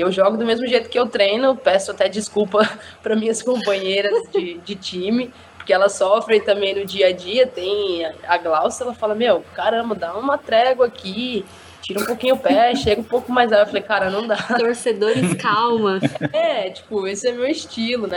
Eu jogo do mesmo jeito que eu treino, peço até desculpa para minhas companheiras de, de time, porque elas sofrem também no dia a dia. Tem a Glaucia, ela fala: Meu, caramba, dá uma trégua aqui, tira um pouquinho o pé, chega um pouco mais. Aí eu falei: Cara, não dá. Torcedores, calma. É, tipo, esse é meu estilo, né?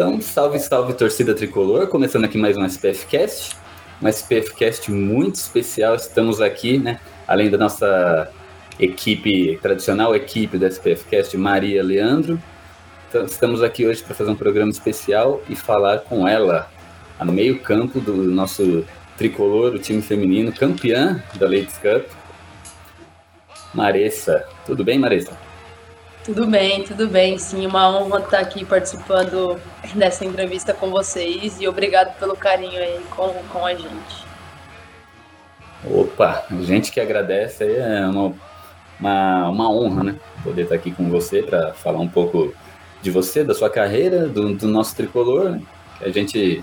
Então, salve, salve torcida tricolor, começando aqui mais um SPF Cast, um SPF Cast muito especial. Estamos aqui, né, além da nossa equipe, tradicional equipe do SPF Cast, Maria Leandro. Então, estamos aqui hoje para fazer um programa especial e falar com ela, no meio-campo do nosso tricolor, o time feminino, campeã da Ladies Cup. Maressa, tudo bem, Maressa? Tudo bem, tudo bem. Sim, uma honra estar aqui participando dessa entrevista com vocês e obrigado pelo carinho aí com, com a gente. Opa, a gente que agradece, é uma, uma, uma honra, né? Poder estar aqui com você para falar um pouco de você, da sua carreira, do, do nosso tricolor, né? Que a gente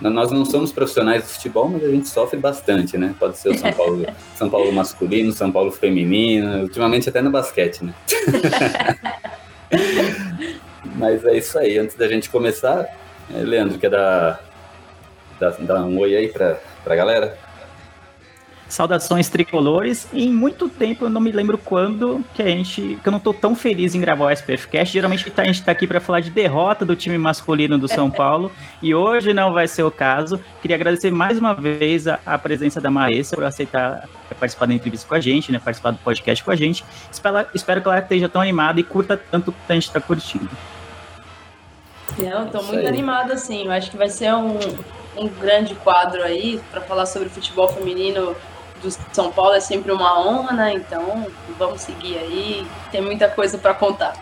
nós não somos profissionais de futebol, mas a gente sofre bastante, né? Pode ser o São Paulo, São Paulo masculino, São Paulo feminino, ultimamente até no basquete, né? mas é isso aí. Antes da gente começar, é, Leandro, quer dar, dar, dar um oi aí para a galera? Saudações tricolores. Em muito tempo eu não me lembro quando que a gente. que eu não tô tão feliz em gravar o SPF Cast. Geralmente a gente tá aqui para falar de derrota do time masculino do São Paulo. e hoje não vai ser o caso. Queria agradecer mais uma vez a, a presença da Maessa por aceitar participar da entrevista com a gente, né? Participar do podcast com a gente. Espero, espero que ela esteja tão animada e curta tanto quanto a gente tá curtindo. Não, tô muito animada, assim. Eu acho que vai ser um, um grande quadro aí para falar sobre futebol feminino do São Paulo é sempre uma honra, né? Então vamos seguir aí, tem muita coisa para contar.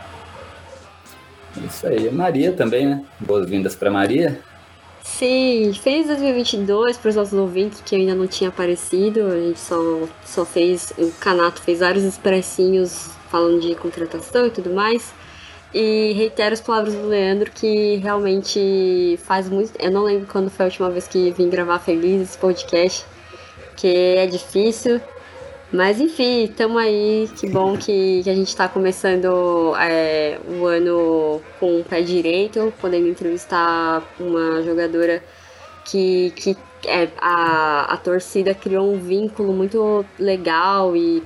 Isso aí, Maria também, né? Boas-vindas para Maria. Sim, feliz 2022 para os nossos ouvintes que ainda não tinha aparecido. A gente só, só fez, o Canato fez vários expressinhos falando de contratação e tudo mais. E reitero as palavras do Leandro que realmente faz muito. Eu não lembro quando foi a última vez que vim gravar feliz esse podcast porque é difícil. Mas enfim, estamos aí. Que bom que, que a gente está começando é, o ano com o pé direito, podendo entrevistar uma jogadora que, que é, a, a torcida criou um vínculo muito legal e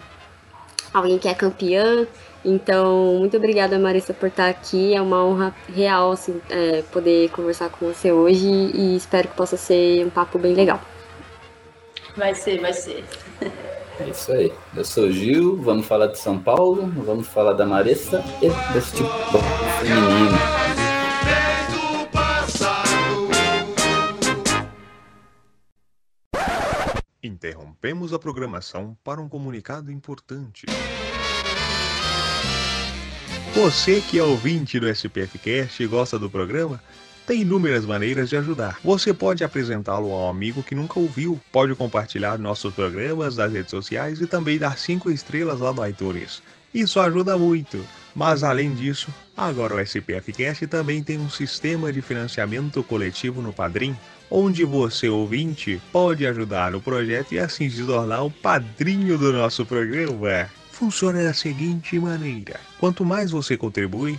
alguém que é campeã. Então, muito obrigada, Marissa, por estar aqui. É uma honra real assim, é, poder conversar com você hoje e espero que possa ser um papo bem legal. Vai ser, vai ser. É isso aí. Eu sou o Gil, vamos falar de São Paulo, vamos falar da Maressa e desse tipo feminino. Interrompemos a programação para um comunicado importante. Você que é ouvinte do SPF Cast e gosta do programa, tem inúmeras maneiras de ajudar. Você pode apresentá-lo a um amigo que nunca ouviu, pode compartilhar nossos programas nas redes sociais e também dar 5 estrelas lá no iTunes. Isso ajuda muito. Mas além disso, agora o SPF Cast também tem um sistema de financiamento coletivo no Padrim, onde você ouvinte pode ajudar o projeto e assim se tornar o padrinho do nosso programa. Funciona da seguinte maneira: quanto mais você contribui,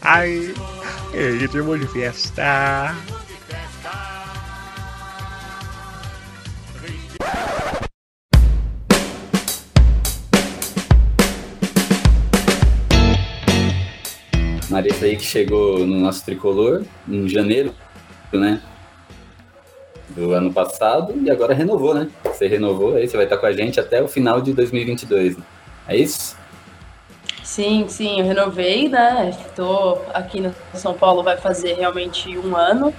Ai, ritmo de festa. Marisa aí que chegou no nosso tricolor em janeiro, né? Do ano passado e agora renovou, né? Você renovou, aí você vai estar com a gente até o final de 2022. Né? É isso? Sim, sim, eu renovei, né? Estou aqui no São Paulo, vai fazer realmente um ano,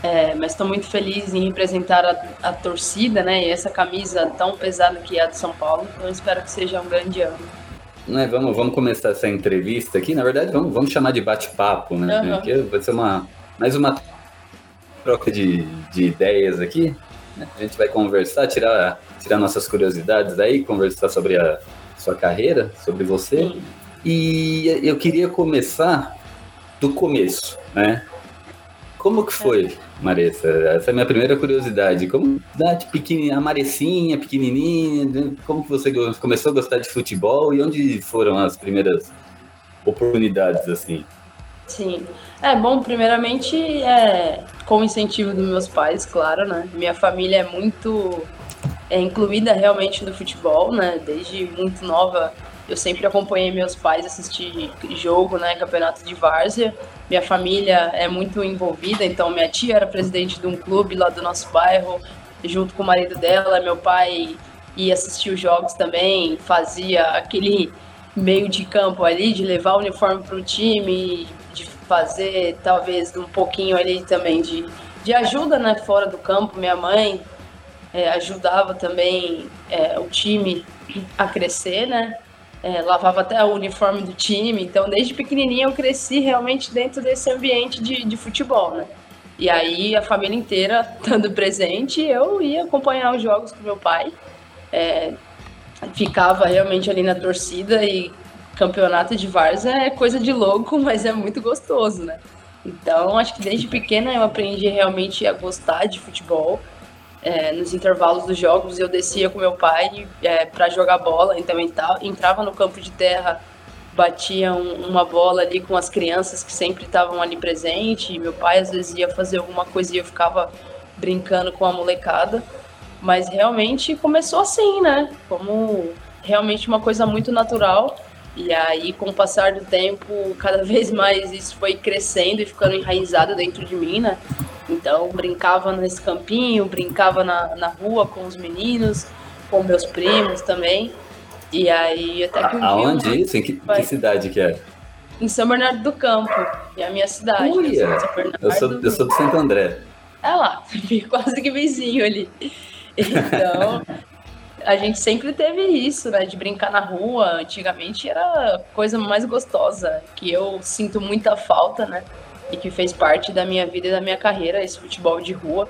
é, mas estou muito feliz em representar a, a, torcida, né? E essa camisa tão pesada que é a de São Paulo, então espero que seja um grande ano. Né, vamos, vamos começar essa entrevista aqui. Na verdade, vamos, vamos chamar de bate-papo, né? Uhum. Porque vai ser uma, mais uma troca de, de ideias aqui. Né? A gente vai conversar, tirar, tirar nossas curiosidades aí, conversar sobre a sua carreira, sobre você. Sim. E eu queria começar do começo, né? Como que foi, Maressa? Essa é a minha primeira curiosidade. Como da pequenininha, a Marecinha, pequenininha, como que você começou a gostar de futebol e onde foram as primeiras oportunidades assim? Sim. É, bom, primeiramente, é, com o incentivo dos meus pais, claro, né? Minha família é muito é, incluída realmente no futebol, né? Desde muito nova, eu sempre acompanhei meus pais assistir jogo, né? Campeonato de várzea. Minha família é muito envolvida, então minha tia era presidente de um clube lá do nosso bairro, junto com o marido dela. Meu pai ia assistir os jogos também, fazia aquele meio de campo ali, de levar o uniforme para o time, de fazer talvez um pouquinho ali também de, de ajuda né, fora do campo. Minha mãe é, ajudava também é, o time a crescer, né? É, lavava até o uniforme do time, então desde pequenininha eu cresci realmente dentro desse ambiente de, de futebol, né? E aí a família inteira estando presente, eu ia acompanhar os jogos com meu pai, é, ficava realmente ali na torcida e campeonato de Varsa é coisa de louco, mas é muito gostoso, né? Então acho que desde pequena eu aprendi realmente a gostar de futebol. É, nos intervalos dos jogos eu descia com meu pai é, para jogar bola, então entrava no campo de terra, batia um, uma bola ali com as crianças que sempre estavam ali presentes. E meu pai às vezes ia fazer alguma coisa e eu ficava brincando com a molecada. Mas realmente começou assim, né? Como realmente uma coisa muito natural. E aí, com o passar do tempo, cada vez mais isso foi crescendo e ficando enraizado dentro de mim, né? Então, brincava nesse campinho, brincava na, na rua com os meninos, com meus primos também. E aí, até que um Aonde dia... isso? Em que, que, cidade que é? Em São Bernardo do Campo, é a minha cidade. Uia, né? eu, sou, eu sou do Santo André. É lá, quase que vizinho ali. Então, a gente sempre teve isso, né? De brincar na rua. Antigamente era a coisa mais gostosa, que eu sinto muita falta, né? E que fez parte da minha vida e da minha carreira, esse futebol de rua.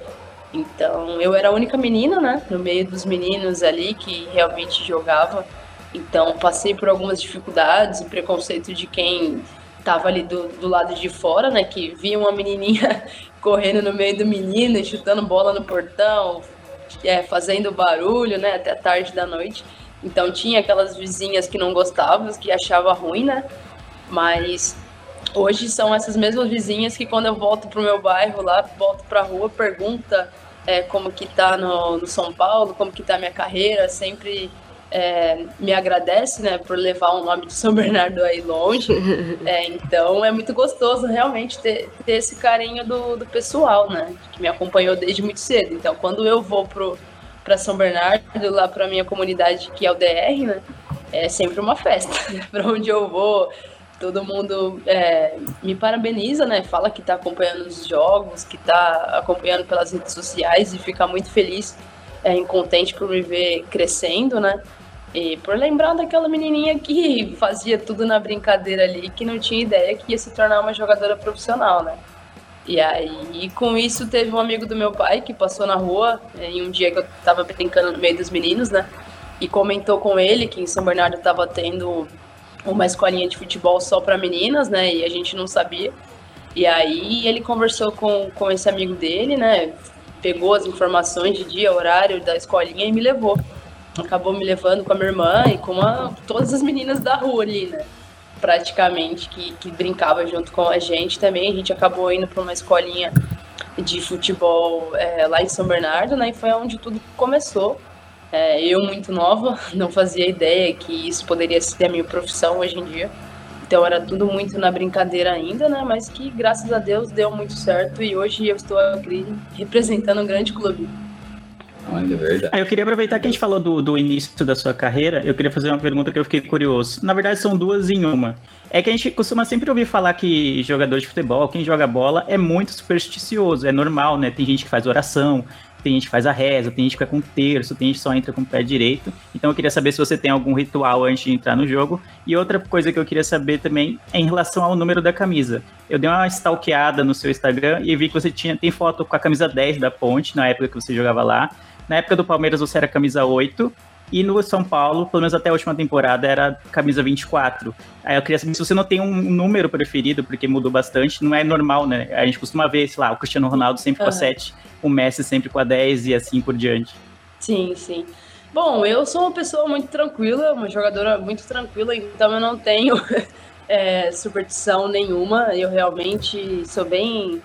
Então, eu era a única menina, né? No meio dos meninos ali que realmente jogava. Então, passei por algumas dificuldades e preconceito de quem tava ali do, do lado de fora, né? Que via uma menininha correndo no meio do menino, chutando bola no portão, é, fazendo barulho, né, até tarde da noite. Então tinha aquelas vizinhas que não gostavam, que achavam ruim, né? Mas hoje são essas mesmas vizinhas que quando eu volto pro meu bairro lá, volto pra rua, pergunta é, como que tá no, no, São Paulo, como que tá a minha carreira, sempre é, me agradece, né, por levar o nome de São Bernardo aí longe. É, então é muito gostoso realmente ter, ter esse carinho do, do pessoal, né, que me acompanhou desde muito cedo. Então quando eu vou pro para São Bernardo, lá para minha comunidade que é o DR, né, é sempre uma festa. para onde eu vou, todo mundo é, me parabeniza, né? Fala que está acompanhando os jogos, que está acompanhando pelas redes sociais e fica muito feliz é, contente por me ver crescendo, né? E por lembrar daquela menininha que fazia tudo na brincadeira ali, que não tinha ideia que ia se tornar uma jogadora profissional, né? E aí, com isso, teve um amigo do meu pai que passou na rua em um dia que eu tava brincando no meio dos meninos, né? e comentou com ele que em São Bernardo estava tendo uma escolinha de futebol só para meninas, né? E a gente não sabia. E aí ele conversou com, com esse amigo dele, né? Pegou as informações de dia, horário da escolinha e me levou. Acabou me levando com a minha irmã e com todas as meninas da rua ali, né? Praticamente, que, que brincava junto com a gente também. A gente acabou indo para uma escolinha de futebol é, lá em São Bernardo, né? E foi onde tudo começou. É, eu, muito nova, não fazia ideia que isso poderia ser a minha profissão hoje em dia. Então era tudo muito na brincadeira ainda, né? Mas que graças a Deus deu muito certo e hoje eu estou aqui representando um grande clube. É verdade. Ah, eu queria aproveitar que a gente falou do, do início da sua carreira, eu queria fazer uma pergunta que eu fiquei curioso. Na verdade, são duas em uma. É que a gente costuma sempre ouvir falar que jogador de futebol, quem joga bola, é muito supersticioso, é normal, né? Tem gente que faz oração, tem gente que faz a reza, tem gente que fica com terço, tem gente que só entra com o pé direito. Então eu queria saber se você tem algum ritual antes de entrar no jogo. E outra coisa que eu queria saber também é em relação ao número da camisa. Eu dei uma stalkeada no seu Instagram e vi que você tinha, tem foto com a camisa 10 da Ponte, na época que você jogava lá. Na época do Palmeiras você era camisa 8. E no São Paulo, pelo menos até a última temporada, era camisa 24. Aí eu queria saber se você não tem um número preferido, porque mudou bastante. Não é normal, né? A gente costuma ver, sei lá, o Cristiano Ronaldo sempre com a 7, o Messi sempre com a 10 e assim por diante. Sim, sim. Bom, eu sou uma pessoa muito tranquila, uma jogadora muito tranquila, então eu não tenho é, superstição nenhuma. Eu realmente sou bem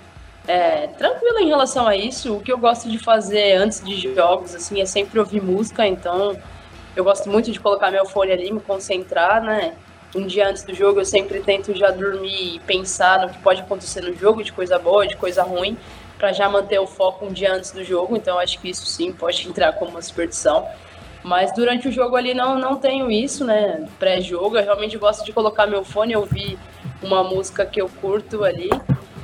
é, tranquila em relação a isso. O que eu gosto de fazer antes de jogos, assim, é sempre ouvir música, então eu gosto muito de colocar meu fone ali, me concentrar, né? Um dia antes do jogo eu sempre tento já dormir e pensar no que pode acontecer no jogo, de coisa boa, de coisa ruim, para já manter o foco um dia antes do jogo. Então acho que isso sim pode entrar como uma superstição. Mas durante o jogo ali não, não tenho isso, né? Pré-jogo, eu realmente gosto de colocar meu fone e ouvir uma música que eu curto ali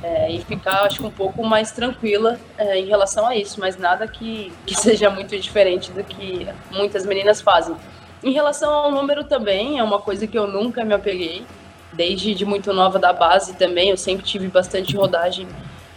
é, e ficar, acho que, um pouco mais tranquila é, em relação a isso, mas nada que, que seja muito diferente do que muitas meninas fazem. Em relação ao número também, é uma coisa que eu nunca me apeguei, desde de muito nova da base também, eu sempre tive bastante rodagem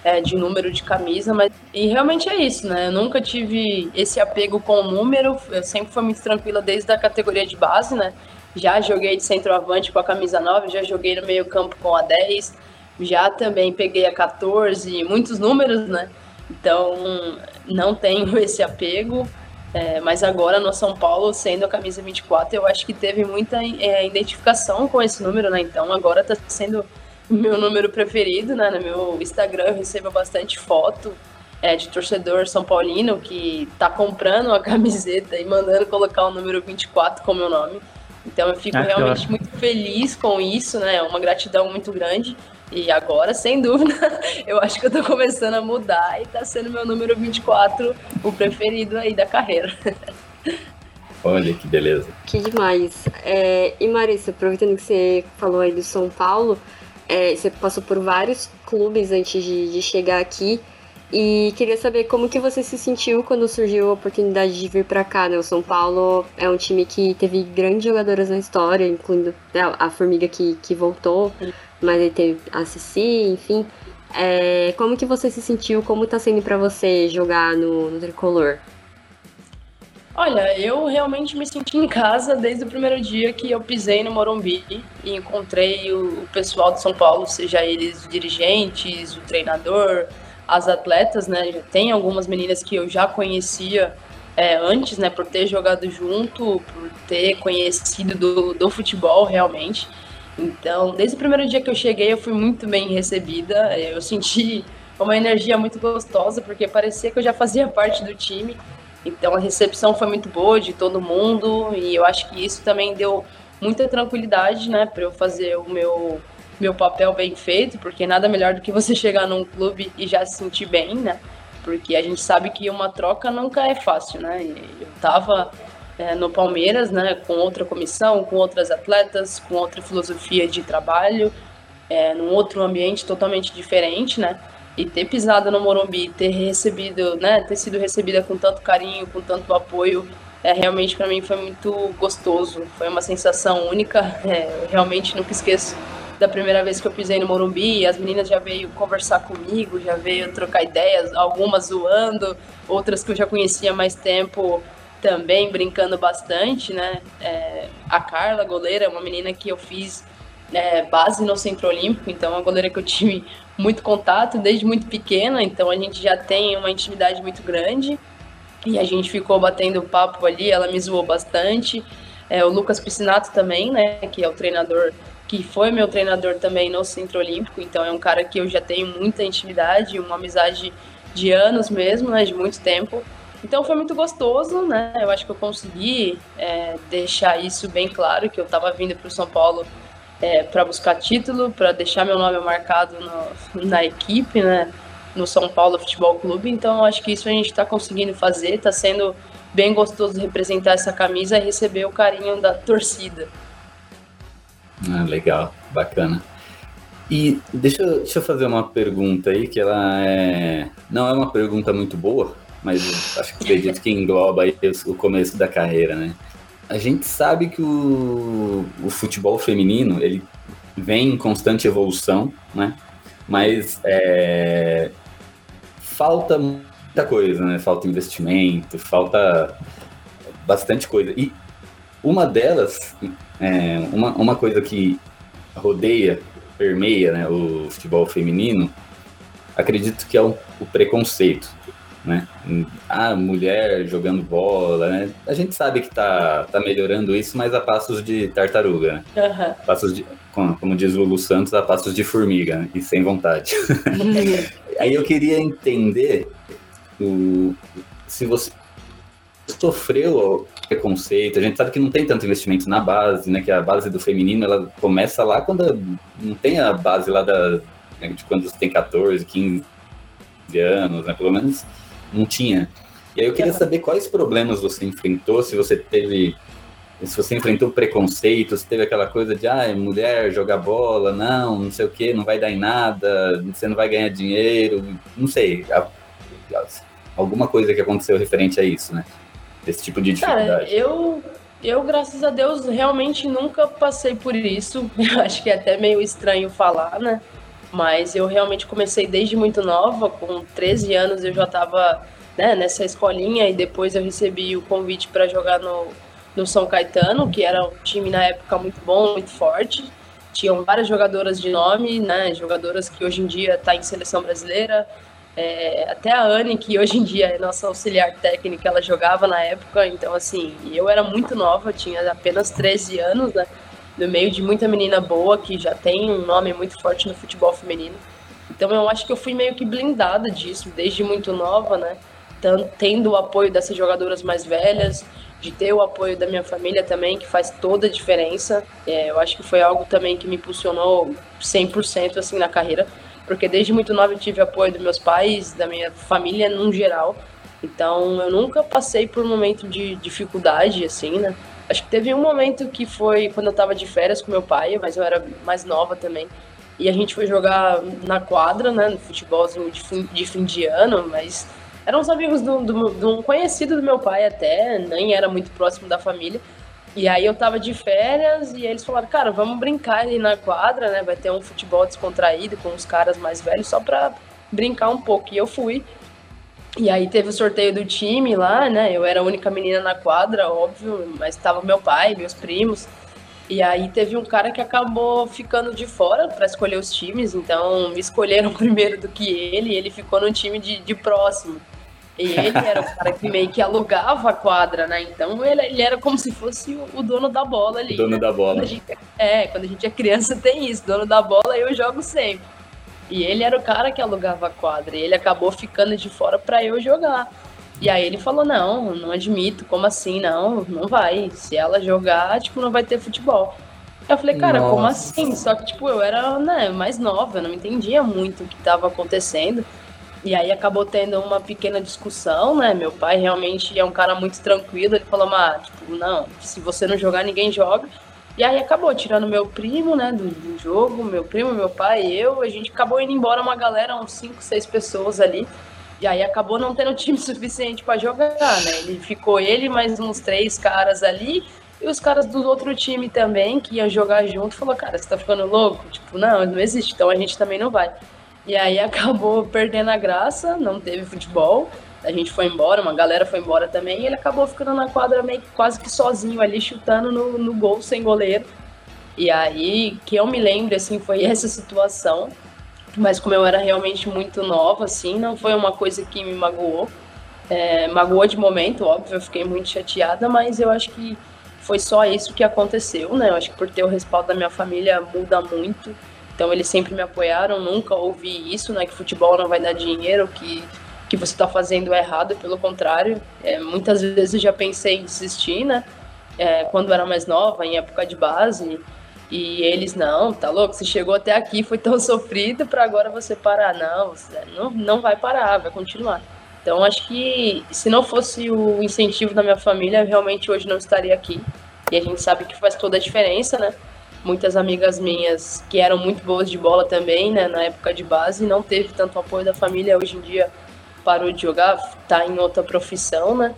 é, de número de camisa, mas e realmente é isso, né? Eu nunca tive esse apego com o número, eu sempre fui muito tranquila desde a categoria de base, né? Já joguei de centroavante com a camisa 9, já joguei no meio campo com a 10, já também peguei a 14, muitos números, né? Então não tenho esse apego. É, mas agora no São Paulo, sendo a camisa 24, eu acho que teve muita é, identificação com esse número, né? Então agora tá sendo meu número preferido, né? No meu Instagram eu recebo bastante foto é, de torcedor São Paulino que tá comprando a camiseta e mandando colocar o número 24 como meu nome. Então eu fico ah, realmente muito feliz com isso, né? Uma gratidão muito grande. E agora, sem dúvida, eu acho que eu tô começando a mudar e tá sendo meu número 24 o preferido aí da carreira. Olha que beleza. Que demais. É, e Marissa, aproveitando que você falou aí do São Paulo, é, você passou por vários clubes antes de, de chegar aqui. E queria saber como que você se sentiu quando surgiu a oportunidade de vir para cá, né? O São Paulo é um time que teve grandes jogadoras na história, incluindo né, a Formiga que, que voltou, mas ele teve a Cici, enfim. É, como que você se sentiu? Como tá sendo para você jogar no, no Tricolor? Olha, eu realmente me senti em casa desde o primeiro dia que eu pisei no Morumbi e encontrei o, pessoal de São Paulo, seja eles dirigentes, o treinador, as atletas, né? Tem algumas meninas que eu já conhecia é, antes, né? Por ter jogado junto, por ter conhecido do, do futebol realmente. Então, desde o primeiro dia que eu cheguei, eu fui muito bem recebida. Eu senti uma energia muito gostosa, porque parecia que eu já fazia parte do time. Então, a recepção foi muito boa de todo mundo, e eu acho que isso também deu muita tranquilidade, né, para eu fazer o meu meu papel bem feito, porque nada melhor do que você chegar num clube e já se sentir bem, né? Porque a gente sabe que uma troca nunca é fácil, né? Eu tava é, no Palmeiras, né, com outra comissão, com outras atletas, com outra filosofia de trabalho, é, num outro ambiente totalmente diferente, né? E ter pisado no Morumbi, ter recebido, né, ter sido recebida com tanto carinho, com tanto apoio, é, realmente para mim foi muito gostoso. Foi uma sensação única. É, realmente nunca esqueço da primeira vez que eu pisei no Morumbi, as meninas já veio conversar comigo, já veio trocar ideias, algumas zoando, outras que eu já conhecia há mais tempo, também brincando bastante, né? É, a Carla, goleira, é uma menina que eu fiz é, base no Centro Olímpico, então é uma goleira que eu tive muito contato desde muito pequena, então a gente já tem uma intimidade muito grande e a gente ficou batendo papo ali, ela me zoou bastante. É, o Lucas Piscinato também, né, que é o treinador, que foi meu treinador também no Centro Olímpico, então é um cara que eu já tenho muita intimidade, uma amizade de anos mesmo, né, de muito tempo. Então foi muito gostoso, né? Eu acho que eu consegui é, deixar isso bem claro, que eu estava vindo para o São Paulo é, para buscar título, para deixar meu nome marcado no, na equipe, né? No São Paulo Futebol Clube. Então acho que isso a gente está conseguindo fazer, está sendo bem gostoso representar essa camisa e receber o carinho da torcida. Ah, legal, bacana. E deixa, deixa eu fazer uma pergunta aí, que ela é. Não é uma pergunta muito boa, mas acho que acredito que engloba aí o começo da carreira, né? A gente sabe que o, o futebol feminino ele vem em constante evolução, né? Mas é, falta muita coisa, né? Falta investimento, falta bastante coisa. E uma delas, é, uma, uma coisa que rodeia, permeia né, o futebol feminino, acredito que é o, o preconceito né? A mulher jogando bola, né? A gente sabe que tá, tá melhorando isso, mas a passos de tartaruga, né? Uhum. Passos de, como, como, diz o Lulu Santos, a passos de formiga, né? e sem vontade. Aí eu queria entender o, se você sofreu preconceito, a gente sabe que não tem tanto investimento na base, né? Que a base do feminino, ela começa lá quando não tem a base lá da, né, de quando você tem 14, 15 anos, né? Pelo menos não tinha. E aí eu queria saber quais problemas você enfrentou, se você teve. Se você enfrentou preconceito, se teve aquela coisa de, ah, mulher jogar bola, não, não sei o que, não vai dar em nada, você não vai ganhar dinheiro, não sei. Alguma coisa que aconteceu referente a isso, né? Esse tipo de dificuldade. Cara, eu, eu, graças a Deus, realmente nunca passei por isso. Eu acho que é até meio estranho falar, né? Mas eu realmente comecei desde muito nova, com 13 anos eu já estava né, nessa escolinha e depois eu recebi o convite para jogar no, no São Caetano, que era um time na época muito bom, muito forte. Tinham várias jogadoras de nome, né, jogadoras que hoje em dia está em seleção brasileira. É, até a Anne, que hoje em dia é nossa auxiliar técnica, ela jogava na época. Então, assim, eu era muito nova, tinha apenas 13 anos, né? no meio de muita menina boa que já tem um nome muito forte no futebol feminino. Então eu acho que eu fui meio que blindada disso desde muito nova, né? Tendo o apoio dessas jogadoras mais velhas, de ter o apoio da minha família também, que faz toda a diferença. É, eu acho que foi algo também que me impulsionou 100% assim na carreira, porque desde muito nova eu tive apoio dos meus pais, da minha família no geral. Então eu nunca passei por um momento de dificuldade assim, né? Acho que teve um momento que foi quando eu tava de férias com meu pai, mas eu era mais nova também. E a gente foi jogar na quadra, né, no futebolzinho de fim de, fim de ano, mas eram os amigos de um conhecido do meu pai até, nem era muito próximo da família. E aí eu tava de férias e eles falaram, cara, vamos brincar ali na quadra, né? Vai ter um futebol descontraído com os caras mais velhos só pra brincar um pouco. E eu fui. E aí teve o sorteio do time lá, né? Eu era a única menina na quadra, óbvio, mas estava meu pai, meus primos. E aí teve um cara que acabou ficando de fora para escolher os times, então me escolheram primeiro do que ele, e ele ficou no time de, de próximo. E ele era o cara que meio que alugava a quadra, né? Então ele, ele era como se fosse o, o dono da bola ali. dono né? da bola. Quando gente, é, quando a gente é criança tem isso, dono da bola eu jogo sempre. E ele era o cara que alugava a quadra. E ele acabou ficando de fora para eu jogar. E aí ele falou: não, não admito, como assim? Não, não vai. Se ela jogar, tipo, não vai ter futebol. Eu falei, cara, Nossa. como assim? Só que, tipo, eu era né, mais nova, eu não entendia muito o que estava acontecendo. E aí acabou tendo uma pequena discussão, né? Meu pai realmente é um cara muito tranquilo. Ele falou, mas, tipo, não, se você não jogar, ninguém joga. E aí acabou tirando meu primo, né, do, do, jogo, meu primo, meu pai eu. A gente acabou indo embora uma galera, uns 5, 6 pessoas ali. E aí acabou não tendo time suficiente para jogar, né? Ele ficou ele mais uns três caras ali. E os caras do outro time também, que iam jogar junto, falou, cara, você tá ficando louco? Tipo, não, não existe, então a gente também não vai. E aí acabou perdendo a graça, não teve futebol. a gente foi embora, uma galera foi embora também, e ele acabou ficando na quadra meio quase que sozinho ali, chutando no, no gol sem goleiro. E aí, que eu me lembro, assim, foi essa situação. Mas como eu era realmente muito nova, assim, não foi uma coisa que me magoou. É, magoou de momento, óbvio, eu fiquei muito chateada, mas eu acho que foi só isso que aconteceu, né? Eu acho que por ter o respaldo da minha família muda muito. Então eles sempre me apoiaram, nunca ouvi isso, né? Que futebol não vai dar dinheiro, que que você está fazendo errado, pelo contrário. É, muitas vezes eu já pensei em desistir, né? É, quando era mais nova, em época de base. E eles, não, tá louco? Você chegou até aqui, foi tão sofrido para agora você parar. Não, não, não vai parar, vai continuar. Então, acho que se não fosse o incentivo da minha família, realmente hoje não estaria aqui. E a gente sabe que faz toda a diferença, né? Muitas amigas minhas que eram muito boas de bola também, né, na época de base, não teve tanto apoio da família. Hoje em dia parou de jogar, tá em outra profissão, né?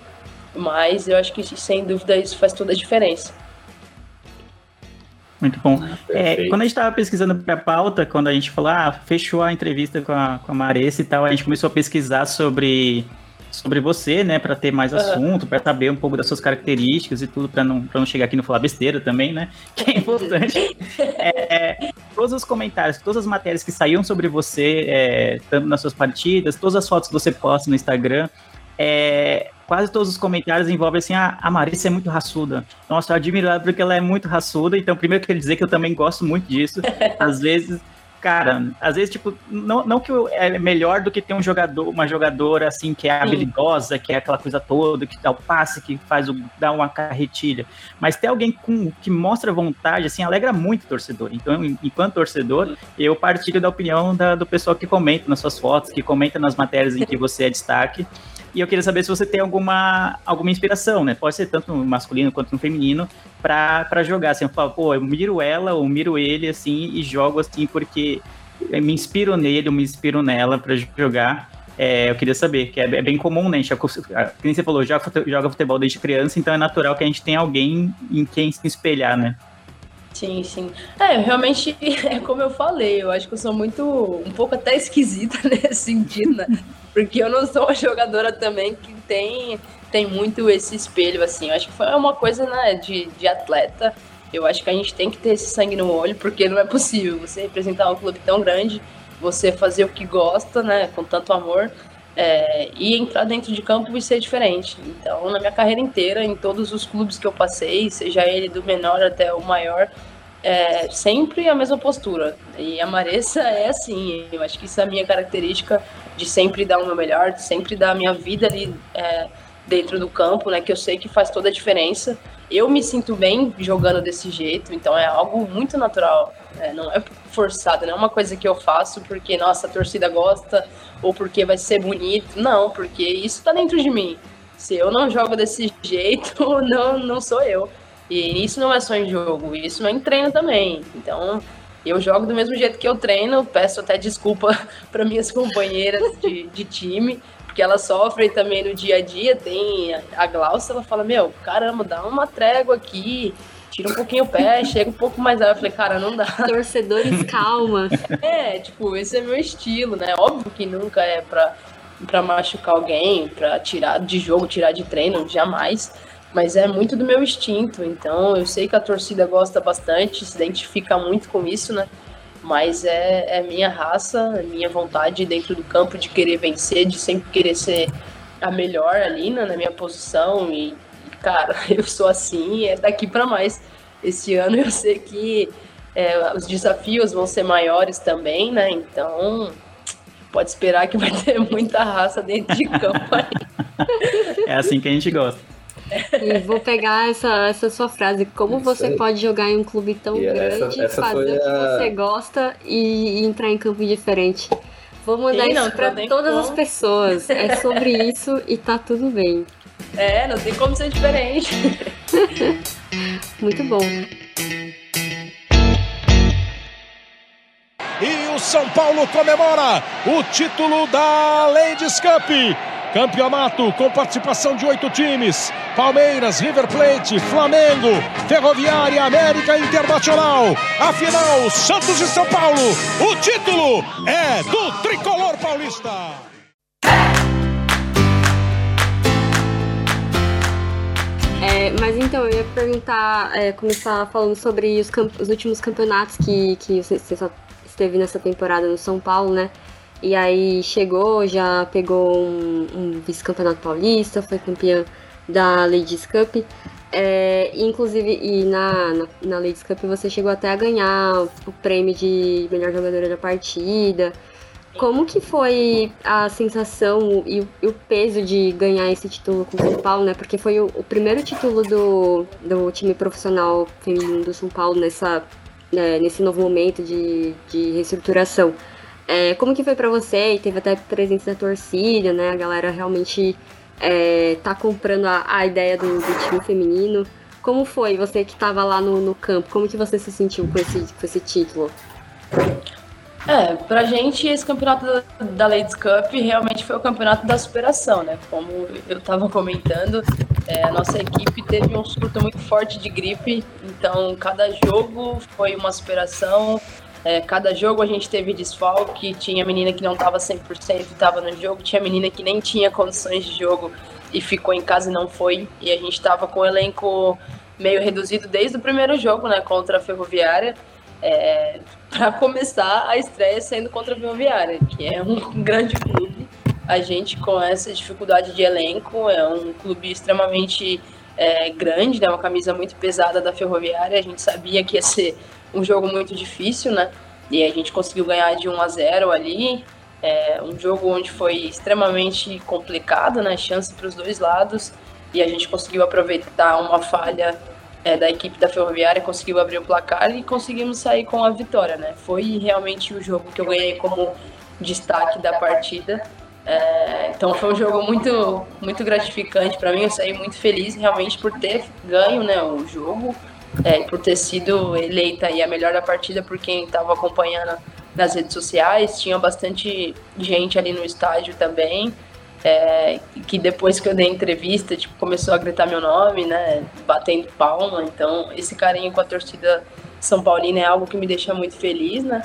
Mas eu acho que sem dúvida isso faz toda a diferença. Muito bom. Ah, é, quando a gente estava pesquisando para a pauta, quando a gente falou, ah, fechou a entrevista com a, com a Maressa e tal, a gente começou a pesquisar sobre, sobre você, né, para ter mais assunto, para saber um pouco das suas características e tudo, para não, não chegar aqui e não falar besteira também, né, que é importante. é, é, todos os comentários, todas as matérias que saíam sobre você, é, tanto nas suas partidas, todas as fotos que você posta no Instagram, é, quase todos os comentários envolvem assim, ah, a Marissa é muito raçuda. Nossa, eu admiro ela porque ela é muito raçuda, então primeiro eu queria dizer que eu também gosto muito disso. Às vezes, cara, às vezes, tipo, não, não que é melhor do que ter um jogador, uma jogadora assim, que é habilidosa, que é aquela coisa toda, que dá o passe, que faz o, dá uma carretilha, mas ter alguém com, que mostra vontade, assim, alegra muito o torcedor. Então, enquanto torcedor, eu partilho da opinião da, do pessoal que comenta nas suas fotos, que comenta nas matérias em que você é destaque. E eu queria saber se você tem alguma, alguma inspiração, né? Pode ser tanto no masculino quanto no feminino, para jogar. Assim, eu falo, pô, eu miro ela ou miro ele, assim, e jogo assim, porque me inspiro nele, eu me inspiro nela para jogar. É, eu queria saber, que é, é bem comum, né? A como você falou, joga futebol desde criança, então é natural que a gente tenha alguém em quem se espelhar, né? Sim, sim. É, realmente, é como eu falei, eu acho que eu sou muito, um pouco até esquisita nesse sentido, né? Porque eu não sou uma jogadora também que tem, tem muito esse espelho, assim. Eu acho que foi uma coisa, né, de, de atleta. Eu acho que a gente tem que ter esse sangue no olho, porque não é possível você representar um clube tão grande, você fazer o que gosta, né, com tanto amor, é, e entrar dentro de campo e ser diferente. Então, na minha carreira inteira, em todos os clubes que eu passei, seja ele do menor até o maior, é sempre a mesma postura. E a Maressa é assim, eu acho que isso é a minha característica de sempre dar o meu melhor, de sempre dar a minha vida ali é, dentro do campo, né? Que eu sei que faz toda a diferença. Eu me sinto bem jogando desse jeito, então é algo muito natural. É, não é forçado, não é uma coisa que eu faço porque, nossa, a torcida gosta ou porque vai ser bonito. Não, porque isso tá dentro de mim. Se eu não jogo desse jeito, não, não sou eu. E isso não é só em jogo, isso é em treino também. Então, eu jogo do mesmo jeito que eu treino, peço até desculpa para minhas companheiras de, de time, porque elas sofrem também no dia a dia. Tem a Glaucia, ela fala: Meu, caramba, dá uma trégua aqui, tira um pouquinho o pé, chega um pouco mais. Aí eu falei: Cara, não dá. Torcedores, calma. É, tipo, esse é meu estilo, né? Óbvio que nunca é pra, pra machucar alguém, pra tirar de jogo, tirar de treino, jamais mas é muito do meu instinto. Então eu sei que a torcida gosta bastante, se identifica muito com isso, né? Mas é, é minha raça, é minha vontade dentro do campo de querer vencer, de sempre querer ser a melhor ali né, na minha posição. E, cara, eu sou assim, é daqui para mais. Esse ano eu sei que é, os desafios vão ser maiores também, né? Então pode esperar que vai ter muita raça dentro de campo aí. É assim que a gente gosta. E vou pegar essa, essa sua frase. Como Isso você aí. pode jogar em um clube tão e grande, essa, essa fazer o que a... você gosta e, e, entrar em campo diferente? Vou mandar Sim, isso para todas como. as pessoas. É sobre isso e tá tudo bem. É, não tem como ser diferente. Muito bom. E o São Paulo comemora o título da Ladies Cup Campeonato com participação de oito times: Palmeiras, River Plate, Flamengo, Ferroviária, América Internacional. A final, Santos e São Paulo. O título é do tricolor paulista. É, mas então, eu ia perguntar, é, começar falando sobre os, os últimos campeonatos que, que você esteve nessa temporada no São Paulo, né? E aí chegou, já pegou um, um vice-campeonato paulista, foi campeã da Ladies Cup. É, inclusive, e na, na, na Ladies Cup você chegou até a ganhar o prêmio de melhor jogadora da partida. Como que foi a sensação e o, e o, peso de ganhar esse título com o São Paulo, né? Porque foi o, o primeiro título do, do time profissional feminino do São Paulo nessa, né, nesse novo momento de, de reestruturação. É, como que foi para você? E teve até presença da torcida, né? A galera realmente é, tá comprando a, a ideia do, do, time feminino. Como foi você que estava lá no, no campo? Como que você se sentiu com esse, com esse título? É, pra gente esse campeonato da, Ladies Cup realmente foi o campeonato da superação, né? Como eu tava comentando, é, a nossa equipe teve um surto muito forte de gripe, então cada jogo foi uma superação, é, cada jogo a gente teve desfalque, tinha menina que não tava 100% e tava no jogo, tinha menina que nem tinha condições de jogo e ficou em casa e não foi, e a gente tava com o elenco meio reduzido desde o primeiro jogo, né, contra a Ferroviária, é, para começar a estreia sendo contra a Ferroviária, que é um grande clube. A gente, com essa dificuldade de elenco, é um clube extremamente é, grande, né, uma camisa muito pesada da Ferroviária. A gente sabia que ia ser um jogo muito difícil, né? E a gente conseguiu ganhar de 1 a 0 ali. É, um jogo onde foi extremamente complicado, né? Chance para os dois lados. E a gente conseguiu aproveitar uma falha é, da equipe da Ferroviária conseguiu abrir o placar e conseguimos sair com a vitória, né? Foi realmente o jogo que eu ganhei como destaque da partida. É, então foi um jogo muito, muito gratificante para mim. Eu saí muito feliz realmente por ter ganho né, o jogo, é, por ter sido eleita aí a melhor da partida por quem estava acompanhando nas redes sociais. Tinha bastante gente ali no estádio também é, que depois que eu dei entrevista, tipo, começou a gritar meu nome, né, batendo palma, então esse carinho com a torcida São Paulina é algo que me deixa muito feliz, né,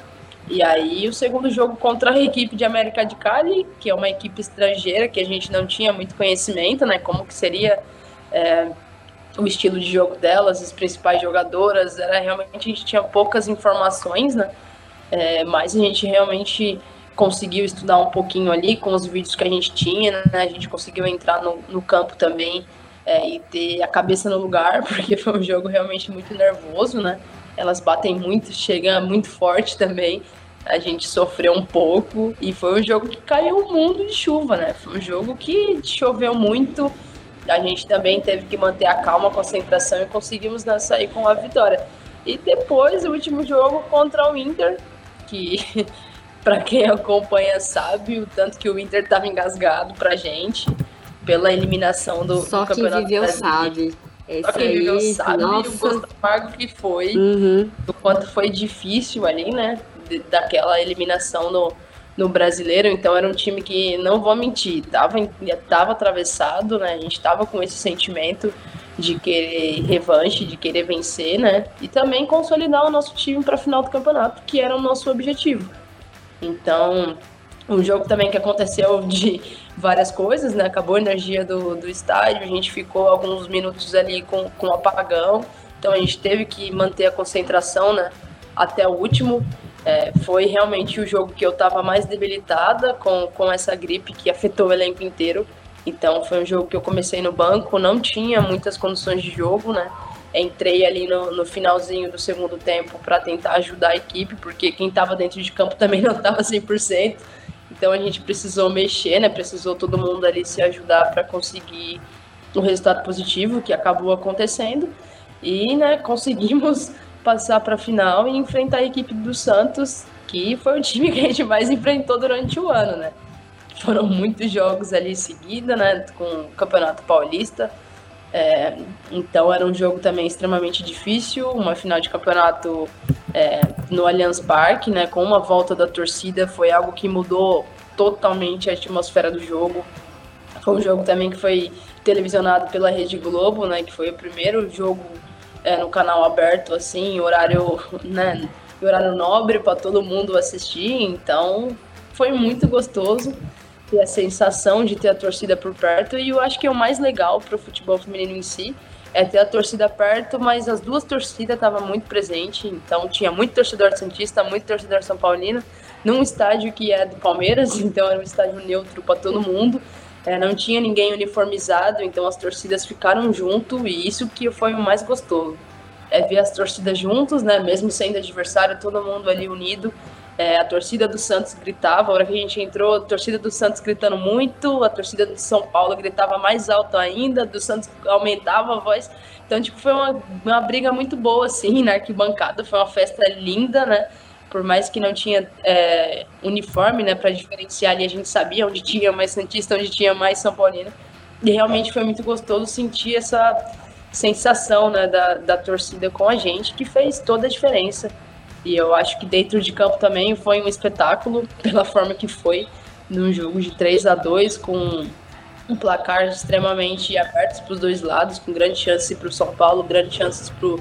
e aí o segundo jogo contra a equipe de América de Cali, que é uma equipe estrangeira que a gente não tinha muito conhecimento, né, como que seria é, o estilo de jogo delas, as principais jogadoras, era realmente, a gente tinha poucas informações, né, é, mas a gente realmente conseguiu estudar um pouquinho ali com os vídeos que a gente tinha, né? A gente conseguiu entrar no, no campo também é, e ter a cabeça no lugar, porque foi um jogo realmente muito nervoso, né? Elas batem muito, chegam muito forte também. A gente sofreu um pouco e foi um jogo que caiu o mundo de chuva, né? Foi um jogo que choveu muito. A gente também teve que manter a calma, a concentração e conseguimos né, sair com a vitória. E depois, o último jogo contra o Inter, que para quem acompanha sabe o tanto que o Inter estava engasgado pra gente pela eliminação do, Só do Campeonato quem viveu sabe. Esse Só quem viveu sabe nossa. o gosto amargo que foi, Uhum. o quanto foi difícil ali, né? daquela eliminação no, no brasileiro. Então era um time que, não vou mentir, tava, em- tava atravessado, né? A gente tava com esse sentimento de querer revanche, de querer vencer, né? E também consolidar o nosso time para a final do campeonato, que era o nosso objetivo. Então, um jogo também que aconteceu de várias coisas, né? Acabou a energia do, do estádio, a gente ficou alguns minutos ali com, com apagão, então a gente teve que manter a concentração, né? Até o último. É, foi realmente o jogo que eu estava mais debilitada com, com essa gripe que afetou o elenco inteiro. Então foi um jogo que eu comecei no banco, não tinha muitas condições de jogo, né? Entrei ali no, no finalzinho do segundo tempo para tentar ajudar a equipe, porque quem estava dentro de campo também não estava 100%. Então a gente precisou mexer, né? Precisou todo mundo ali se ajudar para conseguir o resultado positivo que acabou acontecendo. E, né, conseguimos passar para a final e enfrentar a equipe do Santos, que foi o time que a gente mais enfrentou durante o ano, né? Foram muitos jogos ali em seguida, né, com o Campeonato Paulista. É, então era um jogo também extremamente difícil, uma final de campeonato é, no Allianz Parque, né, com uma volta da torcida, foi algo que mudou totalmente a atmosfera do jogo. Foi um jogo também que foi televisionado pela Rede Globo, né, que foi o primeiro jogo é, no canal aberto, assim, horário, né, horário nobre para todo mundo assistir. Então foi muito gostoso ter a sensação de ter a torcida por perto e eu acho que é o mais legal para o futebol feminino em si é ter a torcida perto, mas as duas torcidas estavam muito presentes, então tinha muito torcedor santista, muito torcedor são paulino, num estádio que é do Palmeiras, então era um estádio neutro para todo mundo. É, não tinha ninguém uniformizado, então as torcidas ficaram junto e isso que foi o mais gostoso. É ver as torcidas juntos, né? Mesmo sendo adversário, todo mundo ali unido. É, a torcida do Santos gritava, a hora que a gente entrou, a torcida do Santos gritando muito, a torcida do São Paulo gritava mais alto ainda, do Santos aumentava a voz. Então, tipo, foi uma, uma briga muito boa, assim, na arquibancada. Foi uma festa linda, né? Por mais que não tinha é, uniforme, né, para diferenciar ali, a gente sabia onde tinha mais Santista, onde tinha mais São Paulino. E realmente foi muito gostoso sentir essa sensação, né, da, da torcida com a gente, que fez toda a diferença e eu acho que dentro de campo também foi um espetáculo, pela forma que foi, num jogo de 3 a 2 com um placar extremamente aberto para os dois lados, com grande chance para o São Paulo, grandes chances para o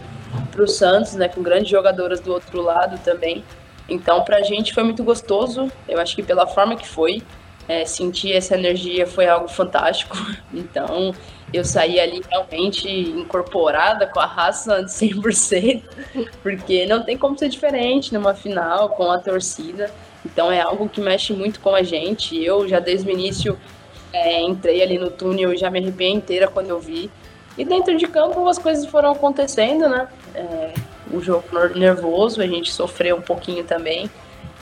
Santos, né, com grandes jogadoras do outro lado também. Então, para a gente foi muito gostoso, eu acho que pela forma que foi, é, sentir essa energia foi algo fantástico. Então, eu saí ali realmente incorporada com a raça de 100%, porque não tem como ser diferente numa final com a torcida. Então é algo que mexe muito com a gente. Eu já desde o início é, entrei ali no túnel e já me arrepiei inteira quando eu vi. E dentro de campo as coisas foram acontecendo, né? É, o jogo nervoso, a gente sofreu um pouquinho também,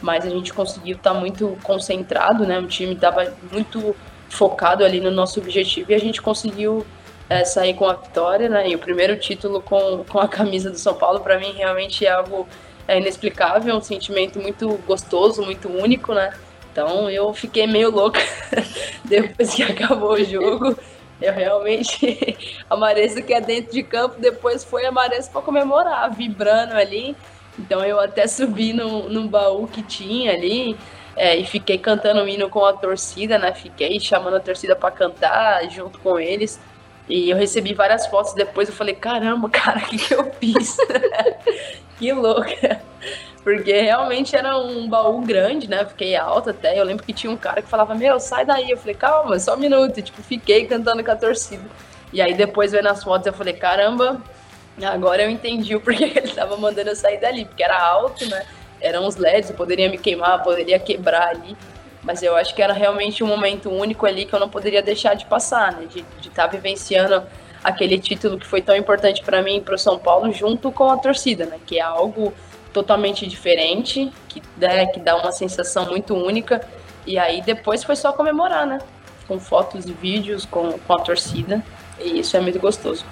mas a gente conseguiu estar tá muito concentrado, né? O time estava muito focado ali no nosso objetivo e a gente conseguiu é, sair com a vitória, né? E o primeiro título com, com a camisa do São Paulo, para mim, realmente é algo é, inexplicável, um sentimento muito gostoso, muito único, né? Então eu fiquei meio louca depois que acabou o jogo. Eu realmente, a que é dentro de campo, depois foi a para comemorar, vibrando ali. Então eu até subi no, no baú que tinha ali, é, e fiquei cantando o hino com a torcida, né? Fiquei chamando a torcida para cantar junto com eles. E eu recebi várias fotos depois. Eu falei: caramba, cara, o que, que eu fiz? que louca. Porque realmente era um baú grande, né? Fiquei alta até. Eu lembro que tinha um cara que falava: Meu, sai daí. Eu falei: Calma, só um minuto. E, tipo, fiquei cantando com a torcida. E aí depois vendo as fotos eu falei: Caramba, agora eu entendi o porquê ele tava mandando eu sair dali. Porque era alto, né? eram os LEDs, eu poderia me queimar, poderia quebrar ali. Mas eu acho que era realmente um momento único ali que eu não poderia deixar de passar, né? De estar tá vivenciando aquele título que foi tão importante para mim e para o São Paulo junto com a torcida, né? Que é algo totalmente diferente, que, né, que dá uma sensação muito única. E aí depois foi só comemorar, né? Com fotos e vídeos com, com a torcida. E isso é muito gostoso.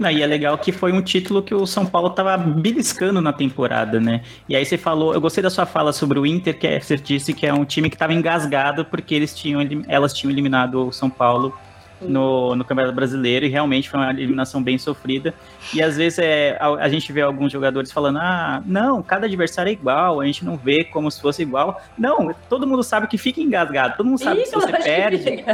Não, e é legal que foi um título que o São Paulo tava beliscando na temporada, né? E aí você falou, eu gostei da sua fala sobre o Inter, que é, você disse que é um time que estava engasgado porque eles tinham, elas tinham eliminado o São Paulo no, no Campeonato Brasileiro e realmente foi uma eliminação bem sofrida. E às vezes é, a, a, gente vê alguns jogadores falando: ah, não, cada adversário é igual, a gente não vê como se fosse igual. Não, todo mundo sabe que fica engasgado, todo mundo sabe Ih, que você perde,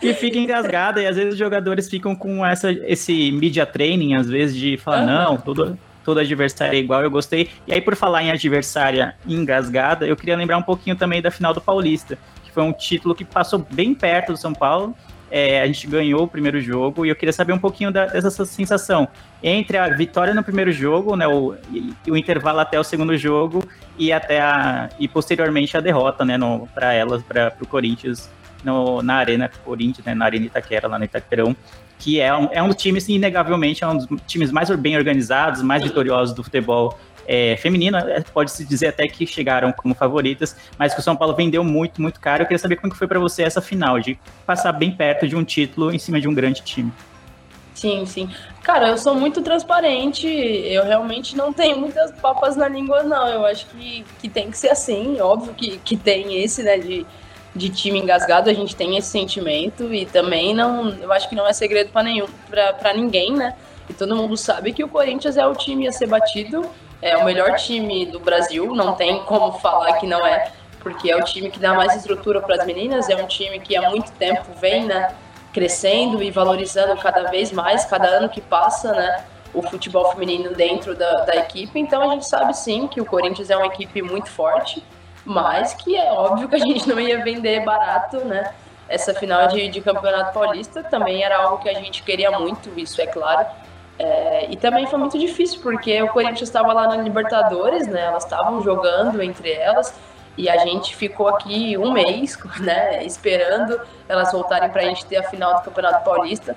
que fica engasgado. E às vezes os jogadores ficam com essa, esse media training, às vezes, de falar: uhum. não, todo, todo adversário é igual, eu gostei. E aí, por falar em adversária engasgada, eu queria lembrar um pouquinho também da final do Paulista, que foi um título que passou bem perto do São Paulo é, a gente ganhou o primeiro jogo e eu queria saber um pouquinho da, dessa sensação. Entre a vitória no primeiro jogo, né, o, o intervalo até o segundo jogo e até a e posteriormente a derrota, né, para elas, para o Corinthians no, na arena Corinthians, né, na arena Itaquera lá no Itaquerão, que é um, é um dos times inegavelmente é um dos times mais bem organizados, mais vitoriosos do futebol é, feminina, é, pode-se dizer até que chegaram como favoritas, mas que o São Paulo vendeu muito, muito caro. Eu queria saber como que foi para você essa final, de passar bem perto de um título em cima de um grande time. Sim, sim. Cara, eu sou muito transparente, eu realmente não tenho muitas papas na língua, não. Eu acho que, que tem que ser assim, óbvio que, que tem esse, né, de, de time engasgado, a gente tem esse sentimento e também não, eu acho que não é segredo para nenhum, para ninguém, né? E todo mundo sabe que o Corinthians é o time a ser batido é o melhor time do Brasil, não tem como falar que não é, porque é o time que dá mais estrutura para as meninas, é um time que há muito tempo vem né, crescendo e valorizando cada vez mais, cada ano que passa, né? O futebol feminino dentro da, da equipe, então a gente sabe sim que o Corinthians é uma equipe muito forte, mas que é óbvio que a gente não ia vender barato, né? essa final de, de campeonato paulista também era algo que a gente queria muito, isso é claro. É, e também foi muito difícil, porque o Corinthians estava lá na Libertadores, né? Elas estavam jogando entre elas. E a gente ficou aqui um mês, né, esperando elas voltarem para a gente ter a final do Campeonato Paulista.